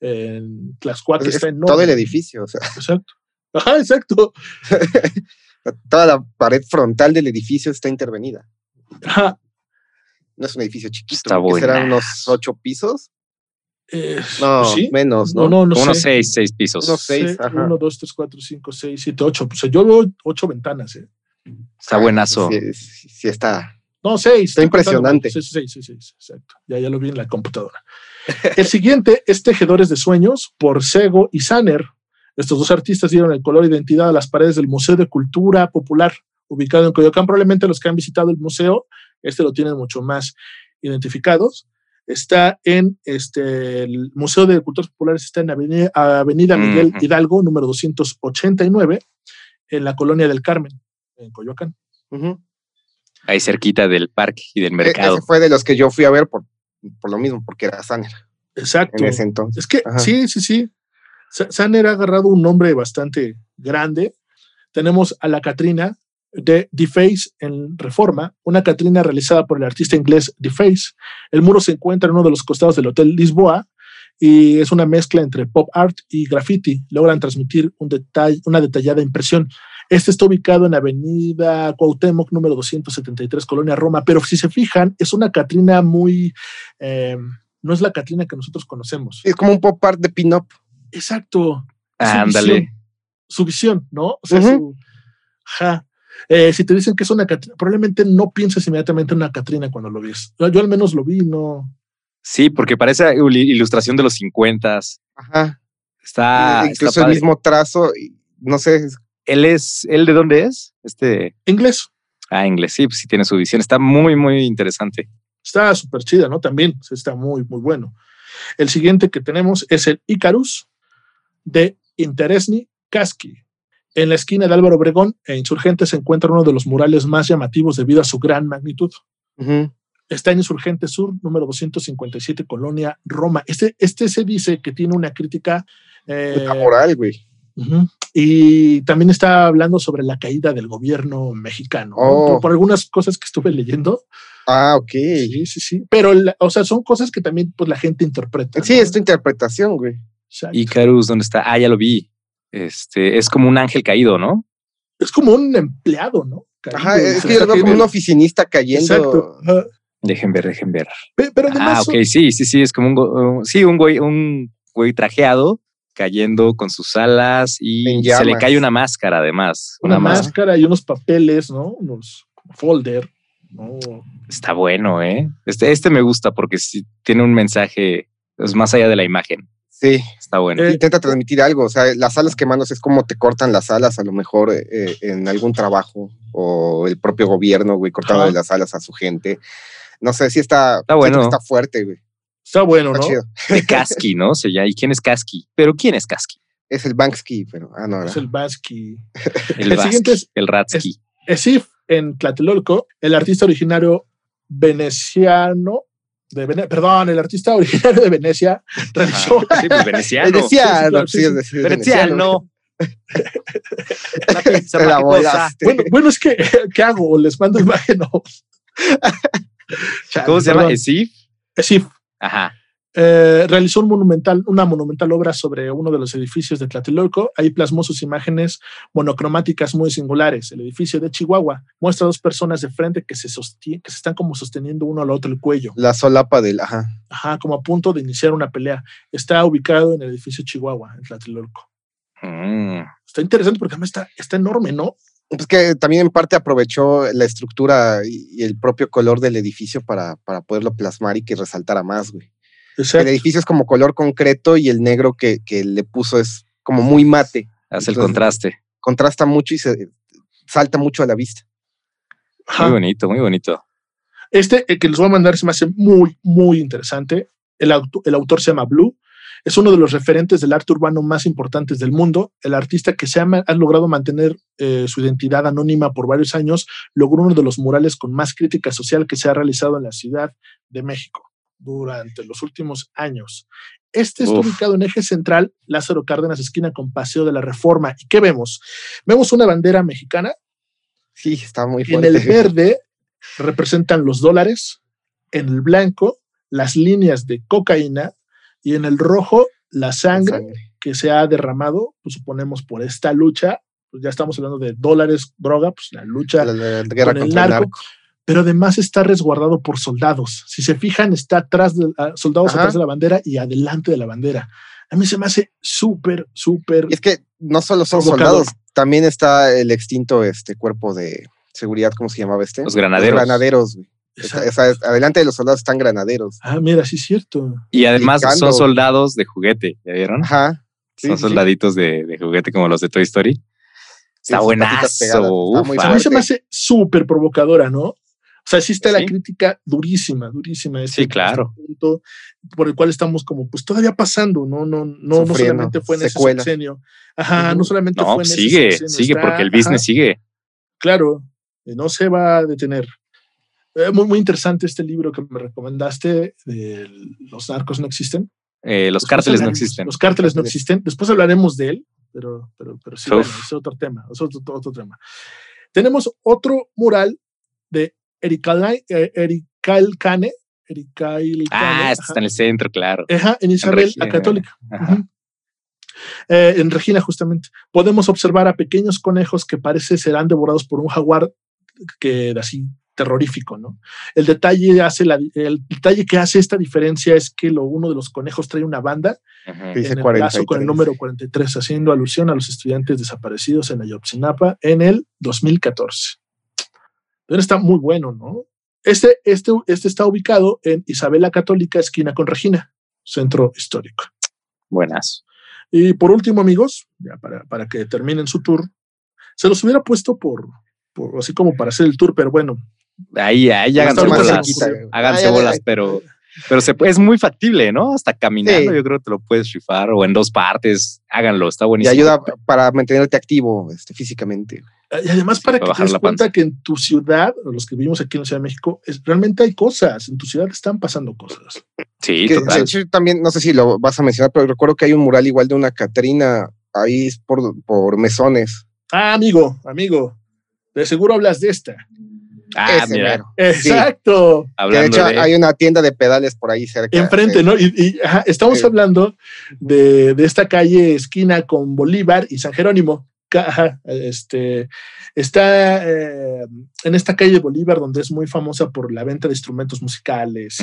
en Tlaxcuac está enorme. Todo el edificio, o sea. Exacto. Ajá, exacto. Toda la pared frontal del edificio está intervenida. Ajá. No es un edificio chiquito. Está. ¿Serán unos ocho pisos? Eh, no, ¿sí? menos, ¿no? No, no, no Unos seis, seis pisos. Unos seis, ajá. Uno, dos, tres, cuatro, cinco, seis, siete, ocho. Pues yo veo ocho ventanas, ¿eh? Está buenazo. Sí, sí, está. No, seis. Está impresionante. Sí, sí, sí, sí, exacto. Ya, ya lo vi en la computadora. El siguiente es Tejedores de Sueños por Sego y Saner. Estos dos artistas dieron el color e identidad a las paredes del Museo de Cultura Popular, ubicado en Coyoacán. Probablemente los que han visitado el museo, este lo tienen mucho más identificados. Está en este, el Museo de Culturas Populares, está en Avenida, Avenida Miguel Hidalgo, número 289, en la colonia del Carmen, en Coyoacán. Ahí cerquita del parque y del e-, mercado. ese fue de los que yo fui a ver por por lo mismo, porque era Sanner. Exacto. En ese entonces. Es que sí, sí, sí. Sanner ha agarrado un nombre bastante grande. Tenemos a la Catrina de Face en Reforma, una Catrina realizada por el artista inglés Face. El muro se encuentra en uno de los costados del Hotel Lisboa y es una mezcla entre pop art y graffiti. Logran transmitir un detalle, una detallada impresión. Este está ubicado en Avenida Cuauhtémoc, número 273, Colonia Roma, pero si se fijan, es una Catrina muy... Eh, no es la Catrina que nosotros conocemos. Es como un pop art de pin-up. Exacto. Ándale. Su, visión, ¿no? O sea, su... Eh, si te dicen que es una Catrina, probablemente no pienses inmediatamente en una Catrina cuando lo ves. Yo, al menos lo vi, no. Sí, porque parece ilustración de los 50. Ajá. Está. Incluso el mismo trazo, no sé, él es, ¿él de dónde es? Este. Inglés. Ah, inglés, sí, pues sí tiene su visión. Está muy, muy interesante. Está súper chida, ¿no? También está muy, muy bueno. El siguiente que tenemos es el Icarus de Interesni Casqui. En la esquina de Álvaro Obregón e Insurgente se encuentra uno de los murales más llamativos debido a su gran magnitud. Está en Insurgente Sur, número 257, Colonia, Roma. Este, este se dice que tiene una crítica... Eh, moral, güey. Y también está hablando sobre la caída del gobierno mexicano, oh. por, algunas cosas que estuve leyendo. Ah, ok. Sí, sí, sí. Pero, o sea, son cosas que también pues, la gente interpreta. Sí, es tu interpretación, güey. Y Carus, ¿dónde está? Ah, ya lo vi. Este, es como un ángel caído, ¿no? Es como un empleado, ¿no? Ajá, es que yo lo veo como un oficinista cayendo. Exacto. Dejen ver, dejen ver. Pero, además. Ah, ok, sí, sí, sí, es como un, sí, un güey, un güey trajeado cayendo con sus alas y se le cae una máscara además. Una, máscara y unos papeles, ¿no? Unos folder. Está bueno, ¿eh? Este, este me gusta porque sí, tiene un mensaje es más allá de la imagen. Sí. Está bueno. Eh, Intenta transmitir algo. O sea, las alas quemándose es como te cortan las alas, a lo mejor eh, en algún trabajo o el propio gobierno, güey, cortando las alas a su gente. No sé si está, está bueno. Está fuerte, güey. Está bueno, ¿no? De Kasky, ¿no? O sea, ¿y quién es Kasky? ¿Pero quién es Kasky? Es el Banksky, pero. Ah, no. Es el Basky. el, el siguiente es. El Ratsky. Esif en Tlatelolco, el artista originario veneciano. De perdón, el artista originario de Venecia realizó. sí, pues veneciano. Veneciano, sí, sí, veneciano. bueno, bueno, es que, ¿qué hago? ¿Les mando imagen? ¿Cómo se llama? ¿Esif? Esif. Ajá. Eh, realizó un monumental, una monumental obra sobre uno de los edificios de Tlatelolco. Ahí plasmó sus imágenes monocromáticas muy singulares. El edificio de Chihuahua muestra dos personas de frente que se, que se están como sosteniendo uno al otro el cuello. La solapa del, ajá. Ajá, como a punto de iniciar una pelea. Está ubicado en el edificio Chihuahua, en Tlatelolco. Mm. Está interesante porque además está, está enorme, ¿no? Pues que también en parte aprovechó la estructura y, el propio color del edificio para, para poderlo plasmar y que resaltara más, güey. El edificio es como color concreto y el negro que, le puso es como muy mate. Hace el contraste. Contrasta mucho y se salta mucho a la vista. Muy bonito, muy bonito. Este, el que les voy a mandar, se me hace muy, muy interesante. El, el autor se llama Blue es uno de los referentes del arte urbano más importantes del mundo. El artista que se ha, logrado mantener eh, su identidad anónima por varios años logró uno de los murales con más crítica social que se ha realizado en la Ciudad de México durante los últimos años. Este está ubicado en eje central, Lázaro Cárdenas, esquina con Paseo de la Reforma. ¿Y qué vemos? Vemos una bandera mexicana. Sí, está muy fuerte. En el verde representan los dólares, en el blanco las líneas de cocaína y en el rojo la sangre, que se ha derramado, pues suponemos por esta lucha, pues ya estamos hablando de dólares, droga, pues la lucha la, guerra con el narco, pero además está resguardado por soldados. Si se fijan, está atrás de ah, soldados atrás de la bandera y adelante de la bandera. A mí se me hace súper, súper. Es que no solo son soldados, también está el extinto este cuerpo de seguridad, ¿cómo se llamaba este? Los granaderos. Los granaderos, güey adelante de los soldados están granaderos. Ah, mira, sí es cierto. Y además son soldados de juguete, ¿ya vieron? Ajá. son soldaditos de, juguete como los de Toy Story. Está buenazo. a mí se me hace súper provocadora, ¿no? O sea, sí está la crítica durísima, durísima. sí, claro. Punto por el cual estamos como, pues todavía pasando, ¿no? No, no, no solamente fue en ese sexenio. Ajá, no solamente fue en sigue, ese sigue, porque el business sigue. Claro, no se va a detener. Eh, muy, muy interesante este libro que me recomendaste de Los narcos no existen. Eh, los cárteles no existen. Los cárteles no existen. Después hablaremos de él, pero, pero, pero sí, es otro tema. Es otro, otro, tema. Tenemos otro mural de Erikail eh, Kane. Ah, este está en el centro, claro. Ajá, en Isabel, la católica. en Regina, justamente. Podemos observar a pequeños conejos que parece serán devorados por un jaguar que así terrorífico, ¿no? El detalle, hace la, el detalle que hace esta diferencia es que lo, uno de los conejos trae una banda en el brazo con el número 43, haciendo alusión a los estudiantes desaparecidos en Ayotzinapa en el 2014. Pero está muy bueno, ¿no? Este, este, este está ubicado en Isabela Católica, esquina con Regina, centro histórico. Buenas. Y por último, amigos, ya para, para que terminen su tour, se los hubiera puesto por, por, así como para hacer el tour, pero bueno, Ahí, ahí háganse bolas. Háganse bolas, pero Pero se, es muy factible, ¿no? Hasta caminando, yo creo que te lo puedes rifar o en dos partes. Háganlo, está buenísimo. Y ayuda para mantenerte activo este, físicamente. Y además para que te des cuenta que en tu ciudad, los que vivimos aquí en la Ciudad de México, es, realmente hay cosas. En tu ciudad están pasando cosas. Sí, total. también, no sé si lo vas a mencionar, pero recuerdo que hay un mural igual de una Catrina ahí por, por mesones. Ah, amigo, amigo. De seguro hablas de esta. Ah, mira. Exacto. de hecho hay una tienda de pedales por ahí cerca. Enfrente, ¿no? Y, estamos hablando de, esta calle esquina con Bolívar y San Jerónimo. este, está eh, en esta calle Bolívar donde es muy famosa por la venta de instrumentos musicales.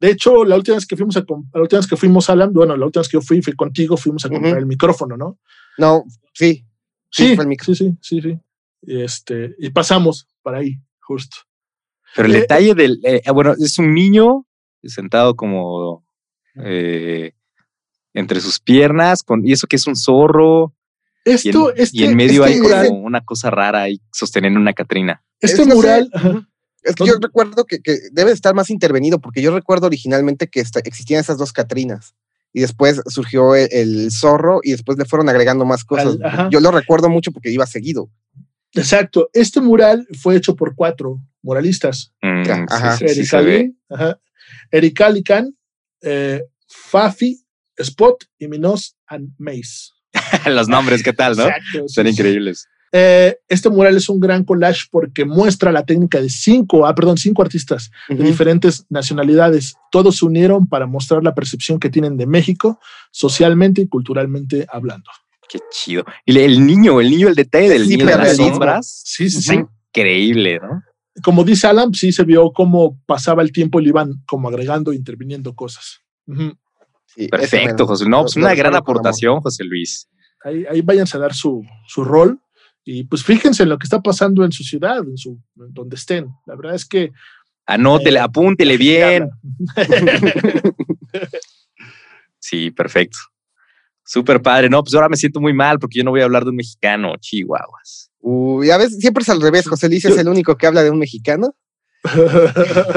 De hecho, la última vez que fuimos a la última vez que fuimos a bueno, la última vez que yo fui, fui contigo, fuimos a comprar el micrófono, ¿no? No, sí. Sí, sí, sí, sí, sí, Y este, y pasamos para ahí, justo. Pero el eh, detalle del, eh, bueno, es un niño sentado como eh, entre sus piernas, con, y eso que es un zorro. Esto, y en, y en este, medio hay como una cosa rara ahí sosteniendo una Catrina. Este mural. Es que yo recuerdo que, debe estar más intervenido, porque yo recuerdo originalmente que existían esas dos Catrinas y después surgió el, zorro y después le fueron agregando más cosas. yo lo recuerdo mucho porque iba seguido. Exacto. Este mural fue hecho por cuatro muralistas. Mm, ajá. Eric Alican, eh, Fafi, Spot y Minos and Mace. Los nombres, ¿qué tal, no? Son increíbles. Eh, este mural es un gran collage porque muestra la técnica de cinco, ah, perdón, cinco artistas de diferentes nacionalidades. Todos se unieron para mostrar la percepción que tienen de México socialmente y culturalmente hablando. Qué chido. Y el niño, el niño, el detalle del niño de las sombras. Sí, sí, sí. Increíble, ¿no? Como dice Alan, sí se vio cómo pasaba el tiempo y le iban como agregando e interviniendo cosas. Perfecto, José. No, pues una gran aportación, José Luis. Ahí, ahí váyanse a dar su, su rol y pues fíjense en lo que está pasando en su ciudad, en su donde estén. La verdad es que anótele, eh, apúntele bien. sí, perfecto. Súper padre. No, pues ahora me siento muy mal porque yo no voy a hablar de un mexicano, chihuahuas. Uy, a veces siempre es al revés. José Luis es el único que habla de un mexicano.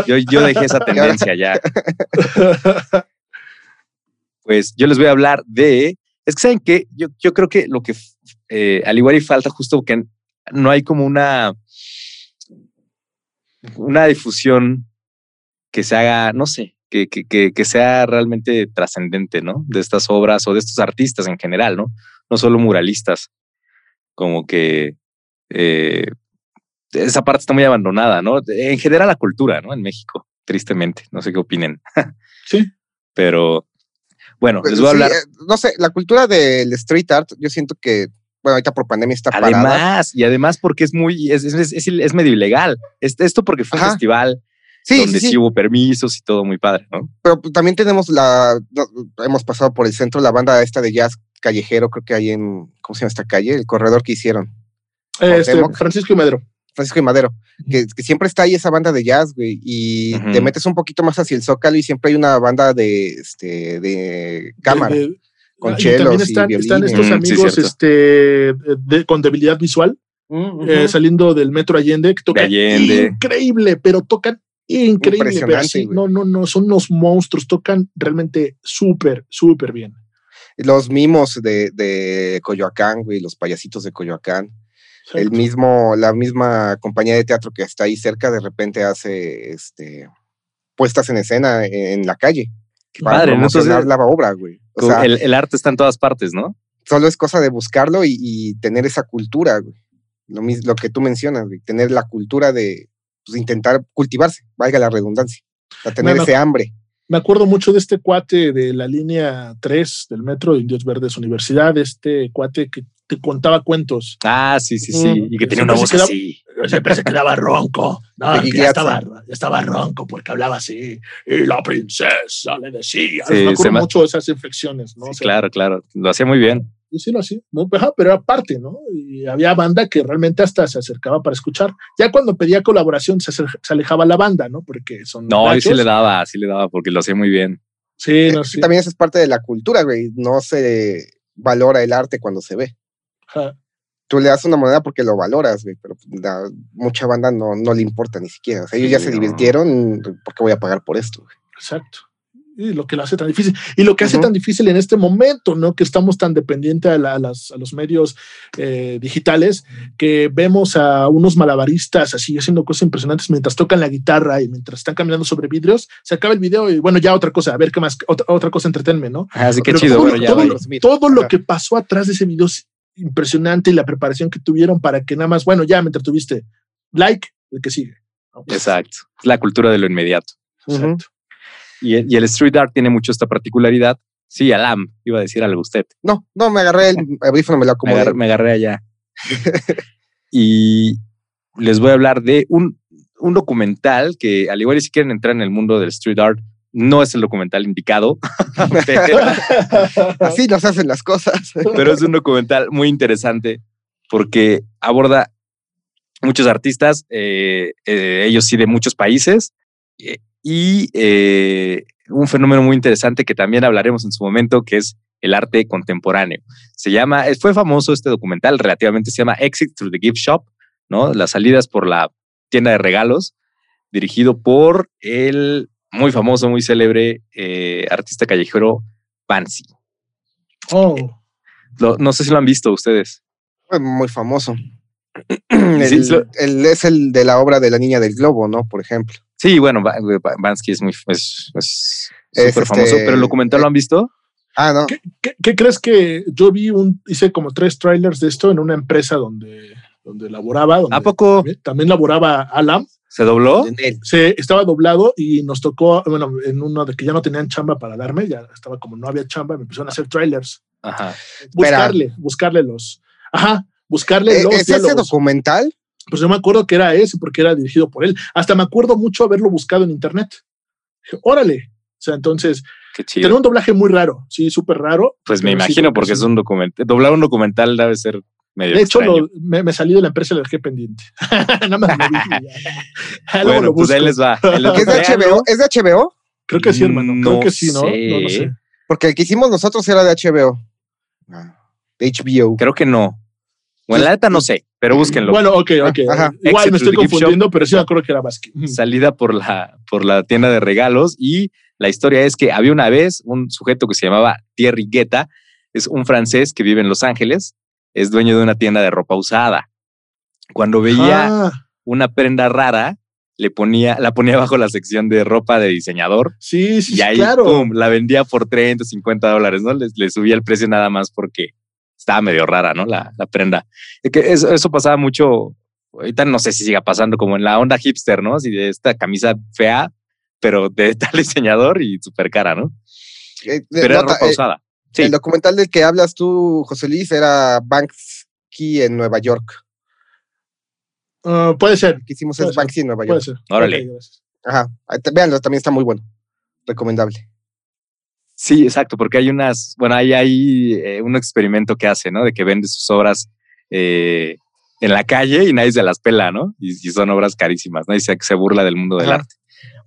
yo, yo dejé esa tendencia ya. Pues yo les voy a hablar de. Es que saben que yo, yo creo que lo que eh, al igual y falta justo que no hay como una, una difusión que se haga, no sé, que, que, que, sea realmente trascendente, ¿no? De estas obras o de estos artistas en general, ¿no? No solo muralistas, como que eh, esa parte está muy abandonada, ¿no? En general la cultura, ¿no? En México, tristemente, no sé qué opinen. Sí. Pero bueno, les voy a hablar. Eh, no sé, la cultura del street art, yo siento que bueno, ahorita por pandemia está además, Y además porque es muy, es, es, es, medio ilegal. Esto porque fue un festival sí, donde sí, hubo permisos y todo muy padre, ¿no? Pero también tenemos la, hemos pasado por el centro, la banda esta de jazz callejero, creo que hay en, ¿cómo se llama esta calle? El corredor que hicieron. Este, Francisco y Madero. Francisco y Madero, que, siempre está ahí esa banda de jazz, güey, y te metes un poquito más hacia el Zócalo y siempre hay una banda de, este, de cámara con ah, chelos también están, están estos amigos este, con debilidad visual mm, eh, saliendo del metro Allende que tocan increíble pero tocan increíble no no no son unos monstruos tocan realmente súper súper bien los mimos de, de Coyoacán güey los payasitos de Coyoacán el mismo la misma compañía de teatro que está ahí cerca de repente hace este puestas en escena en la calle para Padre, promocionar la obra, güey. O sea, el, arte está en todas partes, ¿no? Solo es cosa de buscarlo y, tener esa cultura, güey. Lo, lo que tú mencionas, güey. Tener la cultura de pues, intentar cultivarse, valga la redundancia. A tener ese hambre. Me acuerdo mucho de este cuate de la línea 3 del metro de Indios Verdes Universidad, este cuate que te contaba cuentos. Ah, sí, sí, sí. Mm. Y que tenía una voz así. Siempre se quedaba ronco. No, ya estaba, estaba ronco porque hablaba así. Y la princesa le decía. Sí, me acuerdo mucho de esas inflexiones, ¿no? claro, claro. Lo hacía muy bien. Sí, lo hacía. Pero era parte, ¿no? Y había banda que realmente hasta se acercaba para escuchar. Ya cuando pedía colaboración se, alejaba la banda, ¿no? Porque son. No, sí le daba, sí le daba, porque lo hacía muy bien. Sí, no, sí. También eso es parte de la cultura, güey. No se valora el arte cuando se ve. Tú le das una moneda porque lo valoras, güey, pero mucha banda no, no le importa ni siquiera. O sea, ellos ya se divirtieron, ¿por qué voy a pagar por esto? Exacto y lo que lo hace tan difícil. Y lo que hace tan difícil en este momento, ¿no? Que estamos tan dependientes a, los medios eh, digitales, que vemos a unos malabaristas así haciendo cosas impresionantes mientras tocan la guitarra y mientras están caminando sobre vidrios, se acaba el video y bueno, ya otra cosa, a ver qué más, otra, cosa entretenme, ¿no? Así ah, que chido, todo, todo, lo que pasó atrás de ese video es impresionante y la preparación que tuvieron para que nada más, bueno, ya me entretuviste, like, el que sigue. Exacto. Es la cultura de lo inmediato. Exacto. Y, el street art tiene mucho esta particularidad. Sí, Alam, iba a decir algo usted. No, no, me agarré el audífono, me lo acomodé. Me agarré, allá. y les voy a hablar de un, un documental que, al igual y si quieren entrar en el mundo del street art, no es el documental indicado. Así nos hacen las cosas. pero es un documental muy interesante porque aborda muchos artistas, eh, eh, ellos sí de muchos países, eh, y eh, un fenómeno muy interesante que también hablaremos en su momento, que es el arte contemporáneo. Se llama, fue famoso este documental, relativamente se llama Exit Through the Gift Shop, ¿no? Las salidas por la tienda de regalos, dirigido por el muy famoso, muy célebre eh, artista callejero Banksy. Oh. no sé si lo han visto ustedes. Muy famoso. el, es el de la obra de la niña del globo, ¿no? Por ejemplo. Sí, bueno, Bansky es muy es, súper famoso, pero el documental lo han visto. Ah, no. ¿Qué, crees que yo vi un, hice como tres trailers de esto en una empresa donde, donde laboraba? ¿A poco? También laboraba Alam. ¿Se dobló? Se estaba doblado y nos tocó, bueno, en uno de que ya no tenían chamba para darme, ya estaba como no había chamba, me empezaron a hacer trailers. Ajá. Buscarle, buscarle los. Ajá, buscarle ¿E-, los. ¿Es ese documental? Pues yo me acuerdo que era ese porque era dirigido por él. Hasta me acuerdo mucho haberlo buscado en internet. órale. O sea, entonces, tiene un doblaje muy raro, sí, súper raro. Pues me imagino porque es un documental. Doblar un documental debe ser medio De hecho, me, salí de la empresa y lo dejé pendiente. Nada más me bueno, pues ahí les va. ¿Es de HBO? ¿Es de HBO? Creo que sí, hermano. Creo que sí, ¿no? No lo sé. Porque el que hicimos nosotros era de HBO. Ah, de HBO. Creo que no. Bueno, la neta no sé, pero búsquenlo. Bueno, ok, ok. Igual me estoy confundiendo, pero sí me acuerdo que era Basque. Salida por la, por la tienda de regalos y la historia es que había una vez un sujeto que se llamaba Thierry Guetta, es un francés que vive en Los Ángeles, es dueño de una tienda de ropa usada. Cuando veía ah. una prenda rara, le ponía, la ponía bajo la sección de ropa de diseñador. Sí, sí, y ahí, claro. Pum, la vendía por 30, 50 dólares, ¿no? Le, le subía el precio nada más porque estaba medio rara, ¿no? La, la prenda. Que eso, eso, pasaba mucho, ahorita no sé si siga pasando como en la onda hipster, ¿no? Si de esta camisa fea, pero de tal diseñador y súper cara, ¿no? Eh, pero era ropa eh, usada. Sí. El documental del que hablas tú, José Luis, era Banksy en Nueva York. Ah, puede ser. que hicimos es Banksy en Nueva York. Puede ser. Órale. Ajá. Veanlo, también está muy bueno. Recomendable. Sí, exacto, porque hay unas, bueno, hay, hay eh, un experimento que hace, ¿no? De que vende sus obras eh, en la calle y nadie se las pela, ¿no? Y, son obras carísimas, nadie se, se burla del mundo del arte.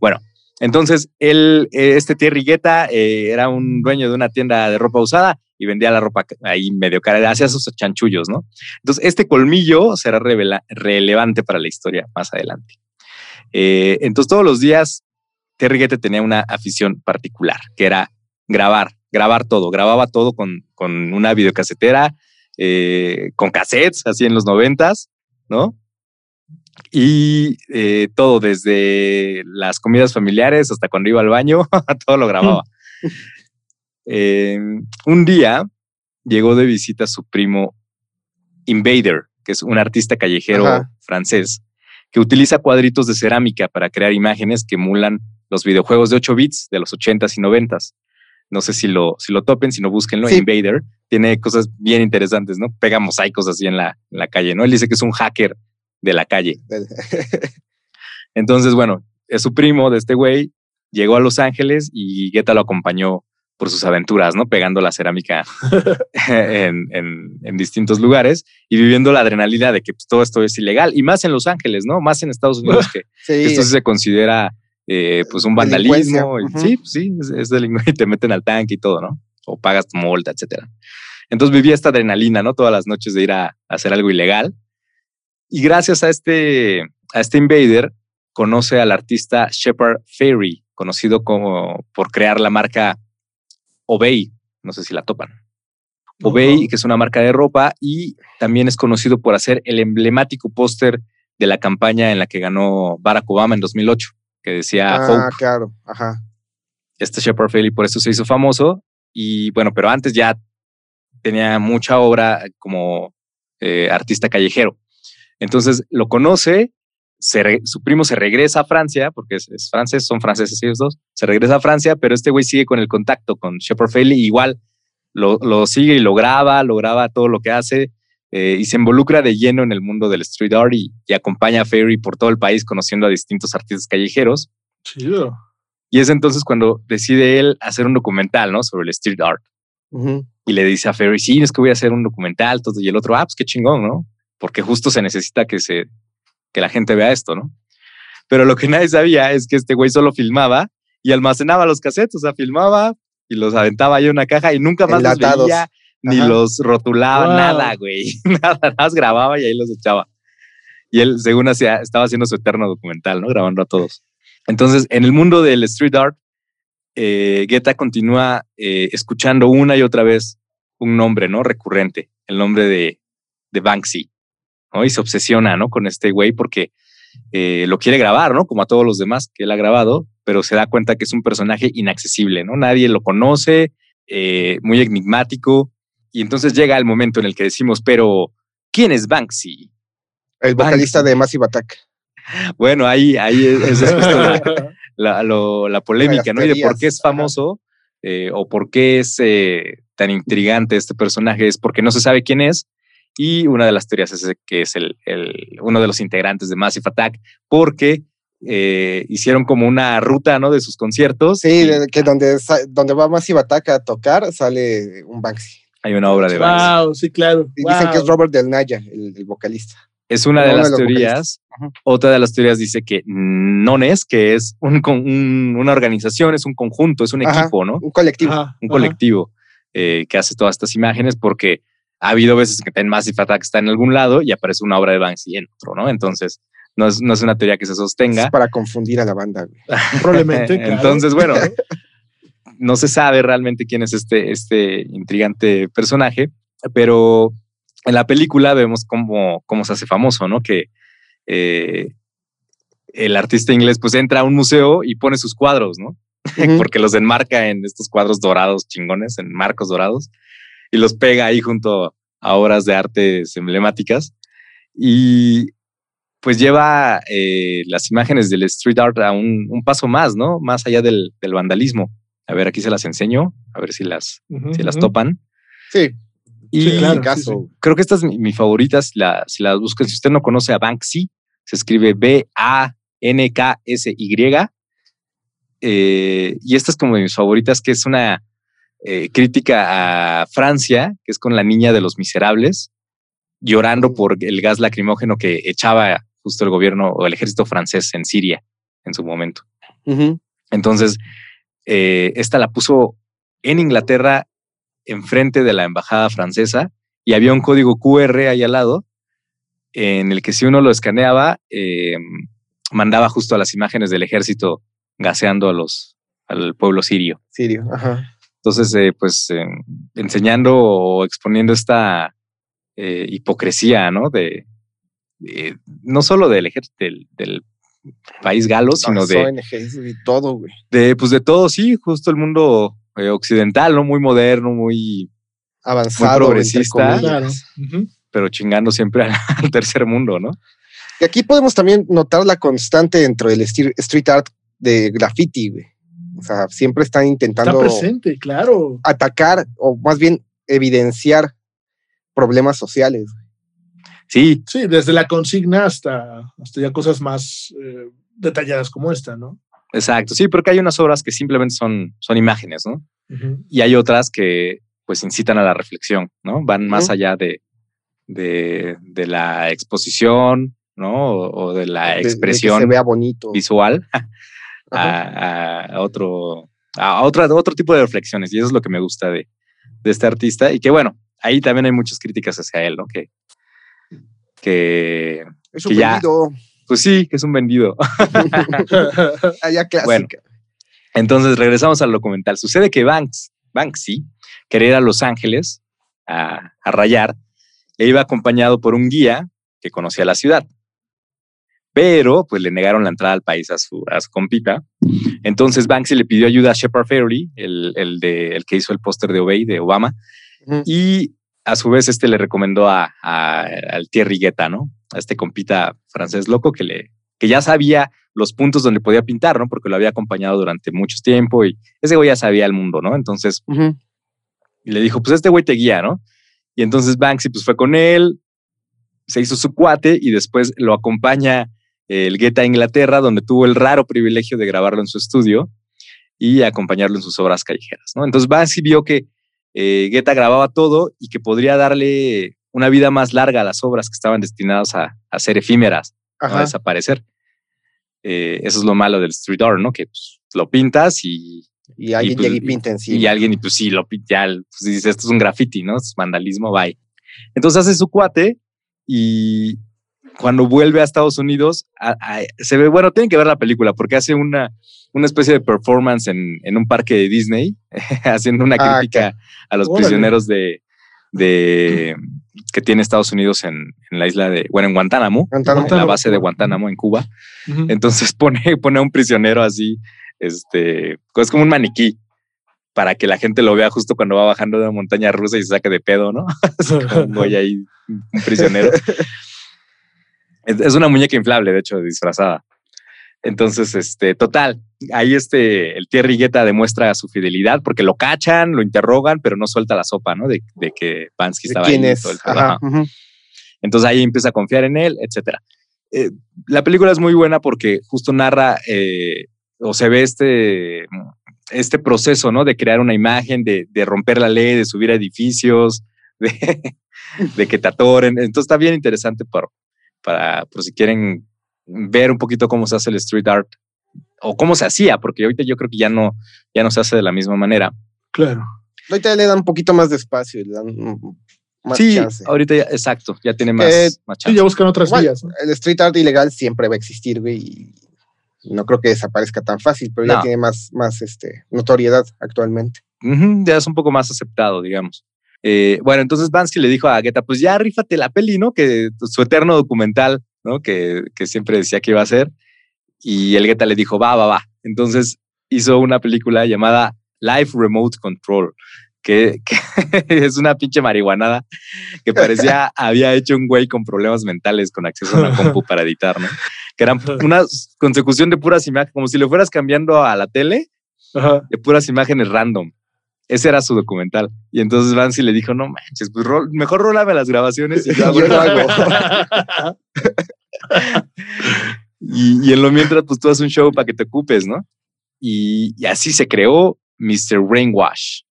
Bueno, entonces, él, eh, este Thierry Guetta era un dueño de una tienda de ropa usada y vendía la ropa ahí medio cara, hacía sus chanchullos, ¿no? Entonces, este colmillo será relevante para la historia más adelante. entonces, todos los días, Thierry Guetta tenía una afición particular, que era grabar, grabar todo. Grababa todo con, con una videocasetera, eh, con cassettes, así en los noventas, ¿no? Y eh, todo, desde las comidas familiares hasta cuando iba al baño, todo lo grababa. Em, un día llegó de visita su primo Invader, que es un artista callejero francés, que utiliza cuadritos de cerámica para crear imágenes que emulan los videojuegos de 8 bits de los 80s y 90s. No sé si lo, si lo topen, si no búsquenlo. Invader tiene cosas bien interesantes, ¿no? Pega mosaicos así en la, en la calle, ¿no? Él dice que es un hacker de la calle. Entonces, bueno, es su primo de este güey, llegó a Los Ángeles y Guetta lo acompañó por sus aventuras, ¿no? Pegando la cerámica en, en, distintos lugares y viviendo la adrenalina de que pues, todo esto es ilegal. Y más en Los Ángeles, ¿no? Más en Estados Unidos, que esto sí se considera eh, pues un vandalismo. Sí, pues sí, es, delincuente y te meten al tanque y todo, ¿no? O pagas tu multa, etcétera. Entonces vivía esta adrenalina, ¿no? Todas las noches de ir a, hacer algo ilegal. Y gracias a este, a este invader, conoce al artista Shepard Fairey, conocido como por crear la marca Obey, no sé si la topan. Obey, que es una marca de ropa y también es conocido por hacer el emblemático póster de la campaña en la que ganó Barack Obama en 2008, que decía ah, claro, ajá. Este Shepard Fairey por eso se hizo famoso y bueno, pero antes ya tenía mucha obra como eh, artista callejero. Entonces lo conoce, su primo se regresa a Francia, porque es, francés, son franceses ellos dos, se regresa a Francia, pero este güey sigue con el contacto con Shepard Fairey, igual lo, sigue y lo graba, lo graba todo lo que hace eh, y se involucra de lleno en el mundo del street art y, acompaña a Ferry por todo el país conociendo a distintos artistas callejeros. Chido. Y es entonces cuando decide él hacer un documental, ¿no? Sobre el street art. Y le dice a Ferry, sí, es que voy a hacer un documental, todo. Y el otro, ah, pues qué chingón, ¿no? Porque justo se necesita que, se, que la gente vea esto, ¿no? Pero lo que nadie sabía es que este güey solo filmaba y almacenaba los cassettes, o sea, filmaba y los aventaba ahí en una caja y nunca más los veía, ni los rotulaba, nada, güey. nada, nada más grababa y ahí los echaba. Y él, según hacía, estaba haciendo su eterno documental, ¿no? Grabando a todos. Entonces, en el mundo del street art, eh, Guetta continúa eh, escuchando una y otra vez un nombre, ¿no? Recurrente, el nombre de, de Banksy, ¿no? Y se obsesiona, ¿no? Con este güey porque eh, lo quiere grabar, ¿no? Como a todos los demás que él ha grabado, pero se da cuenta que es un personaje inaccesible, ¿no? Nadie lo conoce, eh, muy enigmático. Y entonces llega el momento en el que decimos, pero ¿quién es Banksy? El vocalista de Massive Attack. Bueno, ahí, ahí es, la, polémica, ¿no? Y de por qué es famoso eh, o por qué es tan intrigante este personaje es porque no se sabe quién es y una de las teorías es que es el, uno de los integrantes de Massive Attack, porque eh, hicieron como una ruta ¿no? de sus conciertos. Sí, que donde, donde va Massive Attack a tocar sale un Banksy. Hay una obra de Banksy. Wow, sí, claro. Dicen que es Robert Del Naya, el, vocalista. Es una de las teorías. Otra de las teorías dice que no es, que es un, una organización, es un conjunto, es un equipo, ¿no? Un colectivo. un colectivo eh, que hace todas estas imágenes porque ha habido veces que en Massive Attack está en algún lado y aparece una obra de Banksy en otro, ¿no? Entonces, no es, no es una teoría que se sostenga. Es para confundir a la banda. Probablemente. Entonces, bueno, no se sabe realmente quién es este, este intrigante personaje, pero en la película vemos cómo, cómo se hace famoso, ¿no? Que eh, el artista inglés pues entra a un museo y pone sus cuadros, ¿no? Porque los enmarca en estos cuadros dorados chingones, en marcos dorados y los pega ahí junto a obras de artes emblemáticas. Y pues lleva eh, las imágenes del street art a un, paso más, ¿no? Más allá del, vandalismo. A ver, aquí se las enseño, a ver si las, si las topan. Sí. Y caso. creo que esta es mi, favorita, si la, si la buscan, si usted no conoce a Banksy, se escribe B-A-N-K-S-Y. Eh, y esta es como de mis favoritas, que es una eh, crítica a Francia, que es con la niña de los miserables, llorando por el gas lacrimógeno que echaba justo el gobierno o el ejército francés en Siria en su momento. Entonces, eh, esta la puso en Inglaterra enfrente de la embajada francesa y había un código QR ahí al lado en el que si uno lo escaneaba, eh, mandaba justo a las imágenes del ejército gaseando a los, al pueblo sirio. Sirio, ajá. Entonces, eh, pues eh, enseñando o exponiendo esta hipocresía, ¿no? De, no solo del ejército, del, país galo, sino de... ONGs y todo, güey. De, pues de todo, sí, justo el mundo occidental, ¿no? Muy moderno, muy... Avanzado. progresista. Pero chingando siempre al, tercer mundo, ¿no? Y aquí podemos también notar la constante dentro del street art de graffiti, güey. O sea, siempre están intentando. presente, claro. Atacar o más bien evidenciar problemas sociales. Sí. Sí, desde la consigna hasta, hasta ya cosas más eh, detalladas como esta, ¿no? Exacto, sí, porque hay unas obras que simplemente son, son imágenes, ¿no? Y hay otras que pues incitan a la reflexión, ¿no? Van más allá de, de, la exposición, ¿no? O, de la expresión se vea bonito. visual. a, otro, a otro, otro tipo de reflexiones. Y eso es lo que me gusta de, de este artista. Y que bueno, ahí también hay muchas críticas hacia él, ¿no? Que, que, es un vendido. pues sí, que es un vendido. Allá clásica. Bueno, Entonces regresamos al documental. Sucede que Banks, Banksy quería ir a Los Ángeles a, rayar e iba acompañado por un guía que conocía la ciudad. Pero pues le negaron la entrada al país a su, a su compita. Entonces Banksy le pidió ayuda a Shepard Fairey, el, el, de, el que hizo el póster de Obey de Obama. Y a su vez este le recomendó a, al Thierry Guetta, ¿no? A este compita francés loco que, le, que ya sabía los puntos donde podía pintar, ¿no? Porque lo había acompañado durante mucho tiempo y ese güey ya sabía el mundo, ¿no? Entonces le dijo, pues este güey te guía, ¿no? Y entonces Banksy pues fue con él, se hizo su cuate y después lo acompaña el Guetta a Inglaterra, donde tuvo el raro privilegio de grabarlo en su estudio y acompañarlo en sus obras callejeras, ¿no? Entonces Banksy vio que eh, Guetta grababa todo y que podría darle una vida más larga a las obras que estaban destinadas a, ser efímeras, a desaparecer. Eh, eso es lo malo del street art, ¿no? Que pues, lo pintas y... Y alguien pues, y, pinta encima. Y alguien, y pues sí, lo pinta, pues dice, esto es un graffiti, ¿no? Es vandalismo, bye. Entonces hace su cuate y cuando vuelve a Estados Unidos, se ve, bueno, tienen que ver la película porque hace una, una especie de performance en, en un parque de Disney, haciendo una ah, crítica a los prisioneros de, de, que tiene Estados Unidos en, en, la isla de, bueno, en Guantánamo, en la base de Guantánamo, en Cuba. Entonces pone, pone a un prisionero así, este, es como un maniquí para que la gente lo vea justo cuando va bajando de la montaña rusa y se saque de pedo, ¿no? Voy ahí, un prisionero. Es una muñeca inflable, de hecho, disfrazada. Entonces, este, total, ahí este, el Thierry Guetta demuestra su fidelidad porque lo cachan, lo interrogan, pero no suelta la sopa, ¿no? De, que Pansky estaba ¿Quién ahí. Es? Entonces ahí empieza a confiar en él, etcétera. Eh, la película es muy buena porque justo narra eh, o se ve este, este proceso, ¿no? De crear una imagen, de, romper la ley, de subir a edificios, de, de, que te atoren. Entonces está bien interesante por, para, por si quieren ver un poquito cómo se hace el street art o cómo se hacía, porque ahorita yo creo que ya no, ya no se hace de la misma manera. Claro. Ahorita le dan un poquito más de espacio, le dan más sí, ahorita ya, exacto, ya tiene más, eh, chance. ya buscan otras vías. El street art ilegal siempre va a existir, güey, y no creo que desaparezca tan fácil, pero ya tiene más, más este, notoriedad actualmente. ya es un poco más aceptado, digamos. Eh, bueno, entonces Bansky le dijo a Guetta, pues ya rífate la peli, ¿no? Que su eterno documental ¿no? Que, siempre decía que iba a hacer. Y el Guetta le dijo, va, va, va. Entonces hizo una película llamada Life Remote Control, que, es una pinche marihuanada que parecía había hecho un güey con problemas mentales con acceso a una compu para editar, ¿no? Que eran una consecución de puras imágenes, como si le fueras cambiando a la tele de puras imágenes random. Ese era su documental. Y entonces Vancy le dijo, no manches, pues mejor rólame las grabaciones y yo hago. y, en lo mientras, pues tú haces un show para que te ocupes, ¿no? Y, así se creó Mr. Rainwash,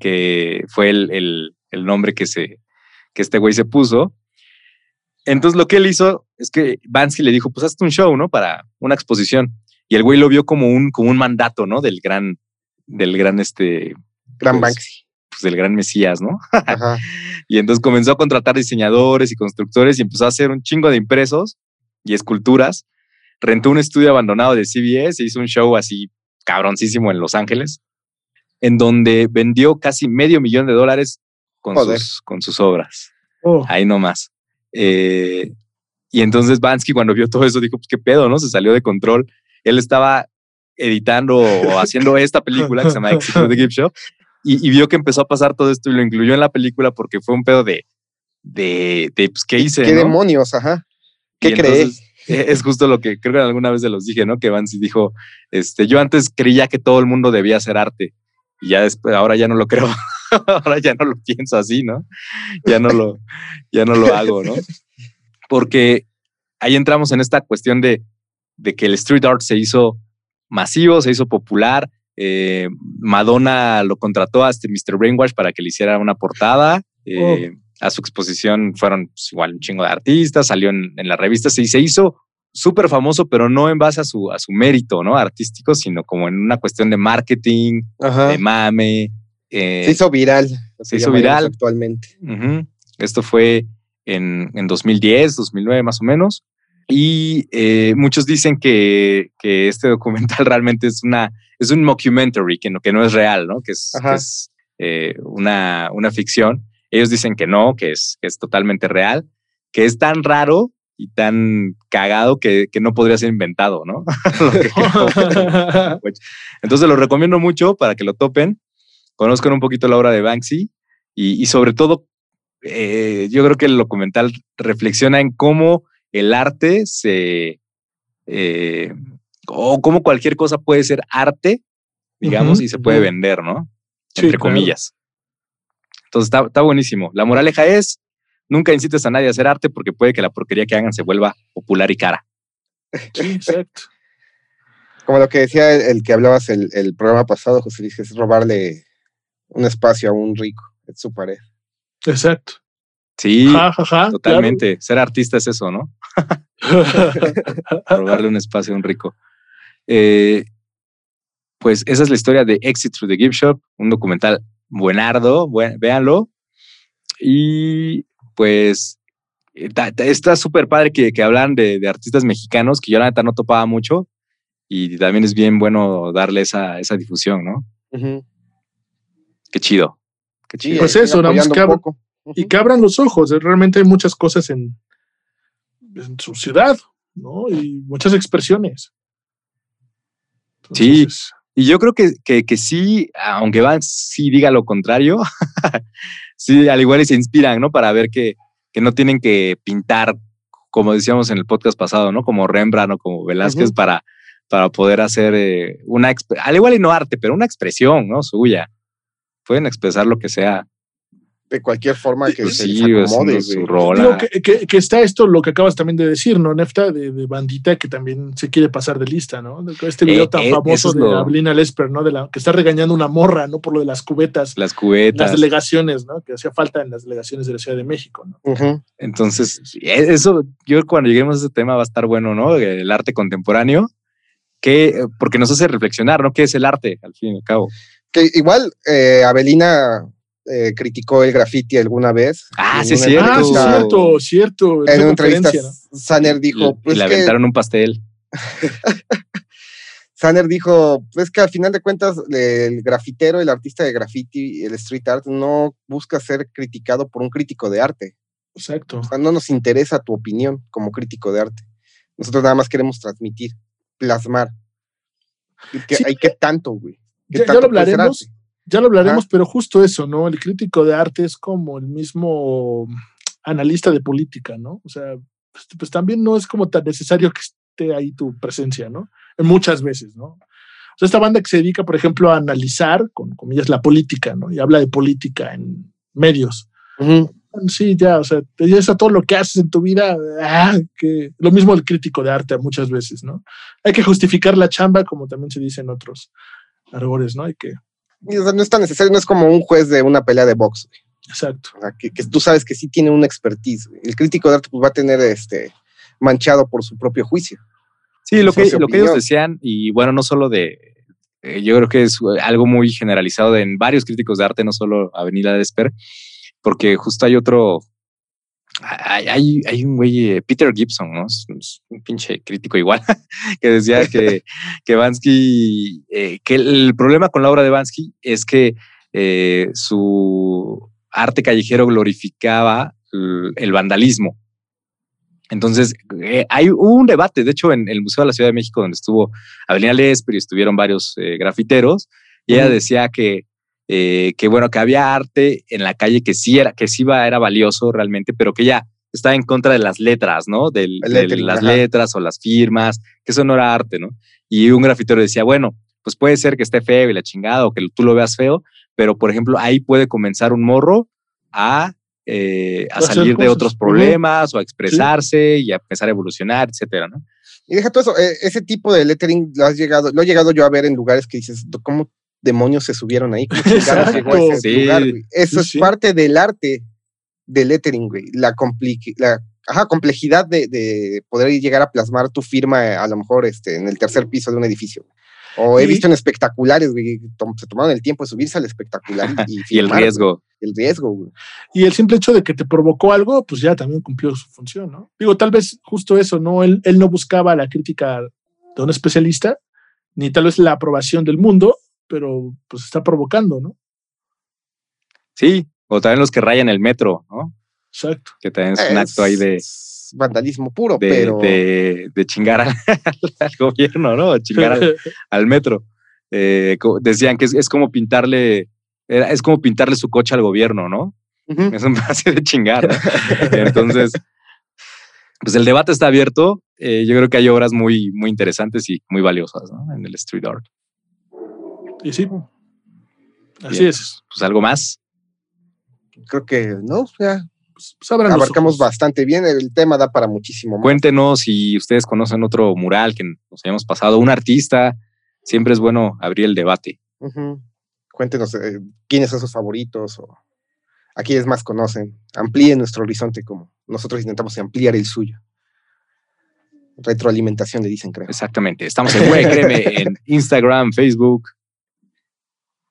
que fue el, nombre que, se, que este güey se puso. Entonces lo que él hizo es que Bansky le dijo, pues hazte un show, ¿no? Para una exposición. Y el güey lo vio como un, como un mandato, ¿no? Del gran, del gran este, Gran pues, Banksy. Pues el gran Mesías, ¿no? y entonces comenzó a contratar diseñadores y constructores y empezó a hacer un chingo de impresos y esculturas. Rentó un estudio abandonado de CBS e hizo un show así cabroncísimo en Los Ángeles, en donde vendió casi medio millón de dólares con, sus, con sus obras. Oh. Ahí nomás. Eh, y entonces Bansky cuando vio todo eso dijo, pues qué pedo, ¿no? Se salió de control. Él estaba editando o haciendo esta película que se llama Exit the Gift Shop y, vio que empezó a pasar todo esto y lo incluyó en la película porque fue un pedo de, de, de pues, ¿qué hice? ¿Qué demonios? Ajá. ¿Qué crees? E, es justo lo que creo que alguna vez se los dije, ¿no? Que Vance dijo, este, yo antes creía que todo el mundo debía hacer arte y ya después, ahora ya no lo creo, ahora ya no lo pienso así, ¿no? Ya no lo, ya no lo hago, ¿no? Porque ahí entramos en esta cuestión de, de que el street art se hizo masivo, se hizo popular, eh, Madonna lo contrató a este Mr. Brainwash para que le hiciera una portada. Eh, oh. A su exposición fueron pues, igual un chingo de artistas, salió en, la revista y se hizo súper famoso, pero no en base a su, a su mérito ¿no? artístico, sino como en una cuestión de marketing, de mame. Eh, se hizo viral. Se hizo viral. Actualmente. Esto fue en, en 2010, 2009 más o menos. Y eh, muchos dicen que, que, este documental realmente es, una, es un mockumentary, que no, que no es real, ¿no? que es, es eh, una, una ficción. Ellos dicen que no, que es, que es totalmente real, que es tan raro y tan cagado que, que no podría ser inventado, ¿no? Entonces lo recomiendo mucho para que lo topen, conozcan un poquito la obra de Banksy y, y sobre todo, eh, yo creo que el documental reflexiona en cómo el arte se, eh, o cómo cualquier cosa puede ser arte, digamos, y se puede vender, ¿no? Entre comillas. Entonces está, está buenísimo. La moraleja es, nunca incites a nadie a hacer arte porque puede que la porquería que hagan se vuelva popular y cara. Sí, exacto. Como lo que decía el, que hablabas el, el, programa pasado, José Luis, es robarle un espacio a un rico en su pared. Exacto. Sí, totalmente. Ser artista es eso, ¿no? Robarle un espacio a un rico. Eh, pues esa es la historia de Exit Through the Gift Shop, un documental buenardo, véanlo. Y pues está súper padre que, que hablan de, artistas mexicanos que yo la neta no topaba mucho y también es bien bueno darle esa, esa difusión, ¿no? Qué chido. Qué chido. Pues eso, nada que, y que abran los ojos. Realmente hay muchas cosas en, en su ciudad, ¿no? Y muchas expresiones. sí, y yo creo que, que, sí, aunque Van sí diga lo contrario, sí, al igual y se inspiran, ¿no? Para ver que, que, no tienen que pintar, como decíamos en el podcast pasado, ¿no? Como Rembrandt o como Velázquez para, para poder hacer eh, una, al igual y no arte, pero una expresión, ¿no? Suya. Pueden expresar lo que sea de cualquier forma que se sí, acomode. Su rola. que, que, está esto, lo que acabas también de decir, ¿no, Nefta? De, bandita que también se quiere pasar de lista, ¿no? Este video eh, tan eh, famoso de Ablina Lesper, ¿no? De la, que está regañando una morra, ¿no? Por lo de las cubetas. Las cubetas. Las delegaciones, ¿no? Que hacía falta en las delegaciones de la Ciudad de México, ¿no? Entonces, e, eso, yo cuando lleguemos a ese tema va a estar bueno, ¿no? El arte contemporáneo, que, porque nos hace reflexionar, ¿no? ¿Qué es el arte, al fin y al cabo? Que igual, eh, Abelina eh, criticó el graffiti alguna vez. Ah, sí, cierto. Ah, cierto, cierto. En una entrevista, Sanner dijo. Pues le aventaron un pastel. Sanner dijo, pues que al final de cuentas el grafitero, el artista de graffiti, el street art, no busca ser criticado por un crítico de arte. Exacto. O sea, no nos interesa tu opinión como crítico de arte. Nosotros nada más queremos transmitir, plasmar. hay que tanto, güey. Ya, ya, lo hablaremos. Ya lo hablaremos, pero justo eso, ¿no? El crítico de arte es como el mismo analista de política, ¿no? O sea, pues, pues, también no es como tan necesario que esté ahí tu presencia, ¿no? Muchas veces, ¿no? O sea, esta banda que se dedica, por ejemplo, a analizar, con comillas, la política, ¿no? Y habla de política en medios. Sí, ya, o sea, te dices a todo lo que haces en tu vida, ah, que lo mismo el crítico de arte muchas veces, ¿no? Hay que justificar la chamba, como también se dice en otros arbores, ¿no? Hay que no es tan necesario, no es como un juez de una pelea de box. Exacto. Que, tú sabes que sí tiene una expertise. El crítico de arte pues, va a tener este manchado por su propio juicio. Sí, lo que, lo que ellos decían, y bueno, no solo de, eh, yo creo que es algo muy generalizado en varios críticos de arte, no solo Avenida Desper, porque justo hay otro, hay, hay, un güey, eh, Peter Gibson, ¿no? Es un pinche crítico igual, que decía que, que Bansky, eh, que el problema con la obra de Bansky es que eh, su arte callejero glorificaba el, vandalismo. Entonces, hay un debate, de hecho, en el Museo de la Ciudad de México, donde estuvo Avenida Lesper y estuvieron varios grafiteros, y ella decía que eh, que bueno, que había arte en la calle que sí era, que sí iba, era valioso realmente, pero que ya estaba en contra de las letras, ¿no? de las letras o las firmas, que eso no era arte, ¿no? Y un grafitero decía, bueno, pues puede ser que esté feo y la chingada o que tú lo veas feo, pero por ejemplo, ahí puede comenzar un morro a, eh, a salir de otros problemas o a expresarse y a empezar a evolucionar, etcétera, ¿no? Y deja todo eso, e, ese tipo de lettering lo has llegado, lo he llegado yo a ver en lugares que dices, ¿cómo demonios se subieron ahí? Eso es parte del arte del lettering, güey. La, la complejidad de, poder llegar a plasmar tu firma a lo mejor este, en el tercer piso de un edificio. O he visto en espectaculares, güey, se tomaron el tiempo de subirse al espectacular y, y el riesgo. El riesgo, güey. Y el simple hecho de que te provocó algo, pues ya también cumplió su función, ¿no? Digo, tal vez justo eso, ¿no? Él, él no buscaba la crítica de un especialista, ni tal vez la aprobación del mundo, pero pues está provocando, ¿no? Sí, o también los que rayan el metro, ¿no? Exacto. Que también es un acto ahí de vandalismo puro, de, pero. De, chingar al, gobierno, ¿no? Chingar al, metro. Eh, decían que es, como pintarle. Es como pintarle su coche al gobierno, ¿no? Es un base de chingar. Entonces, pues el debate está abierto. Eh, yo creo que hay obras muy, muy interesantes y muy valiosas ¿no? en el street art. Y sí. Así es. Pues algo más. Creo que no, ya pues, pues, abarcamos bastante bien. El tema da para muchísimo más. Cuéntenos si ustedes conocen otro mural que nos hayamos pasado, un artista. Siempre es bueno abrir el debate. Cuéntenos eh, quiénes son sus favoritos o a quiénes más conocen. Amplíen nuestro horizonte como nosotros intentamos ampliar el suyo. Retroalimentación le dicen, creo. Exactamente. Estamos en Güey Créeme en Instagram, Facebook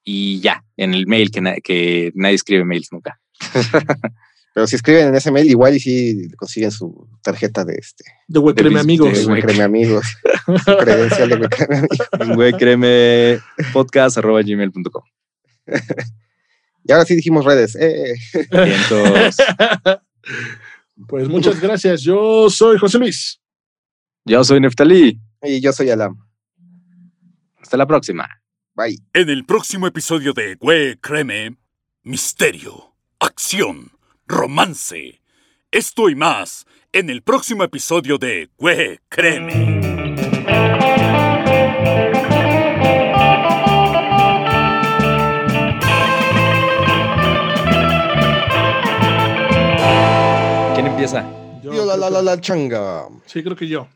y ya, en el mail, que, que nadie escribe mails nunca. Pero si escriben en ese mail, igual y si consiguen su tarjeta de este. De Huecreme Amigos. De Huecreme Amigos. credencial de Huecreme Amigos. Huecreme podcast arroba gmail.com. Y ahora sí dijimos redes. Eh. pues muchas gracias. Yo soy José Luis. Yo soy Neftalí. Y yo soy Alam. Hasta la próxima. Bye. En el próximo episodio de Hue Creme, misterio, acción romance. Esto y más en el próximo episodio de Güey, créeme. ¿Quién empieza? Yo, la, la, la, la, changa. Sí, creo que yo.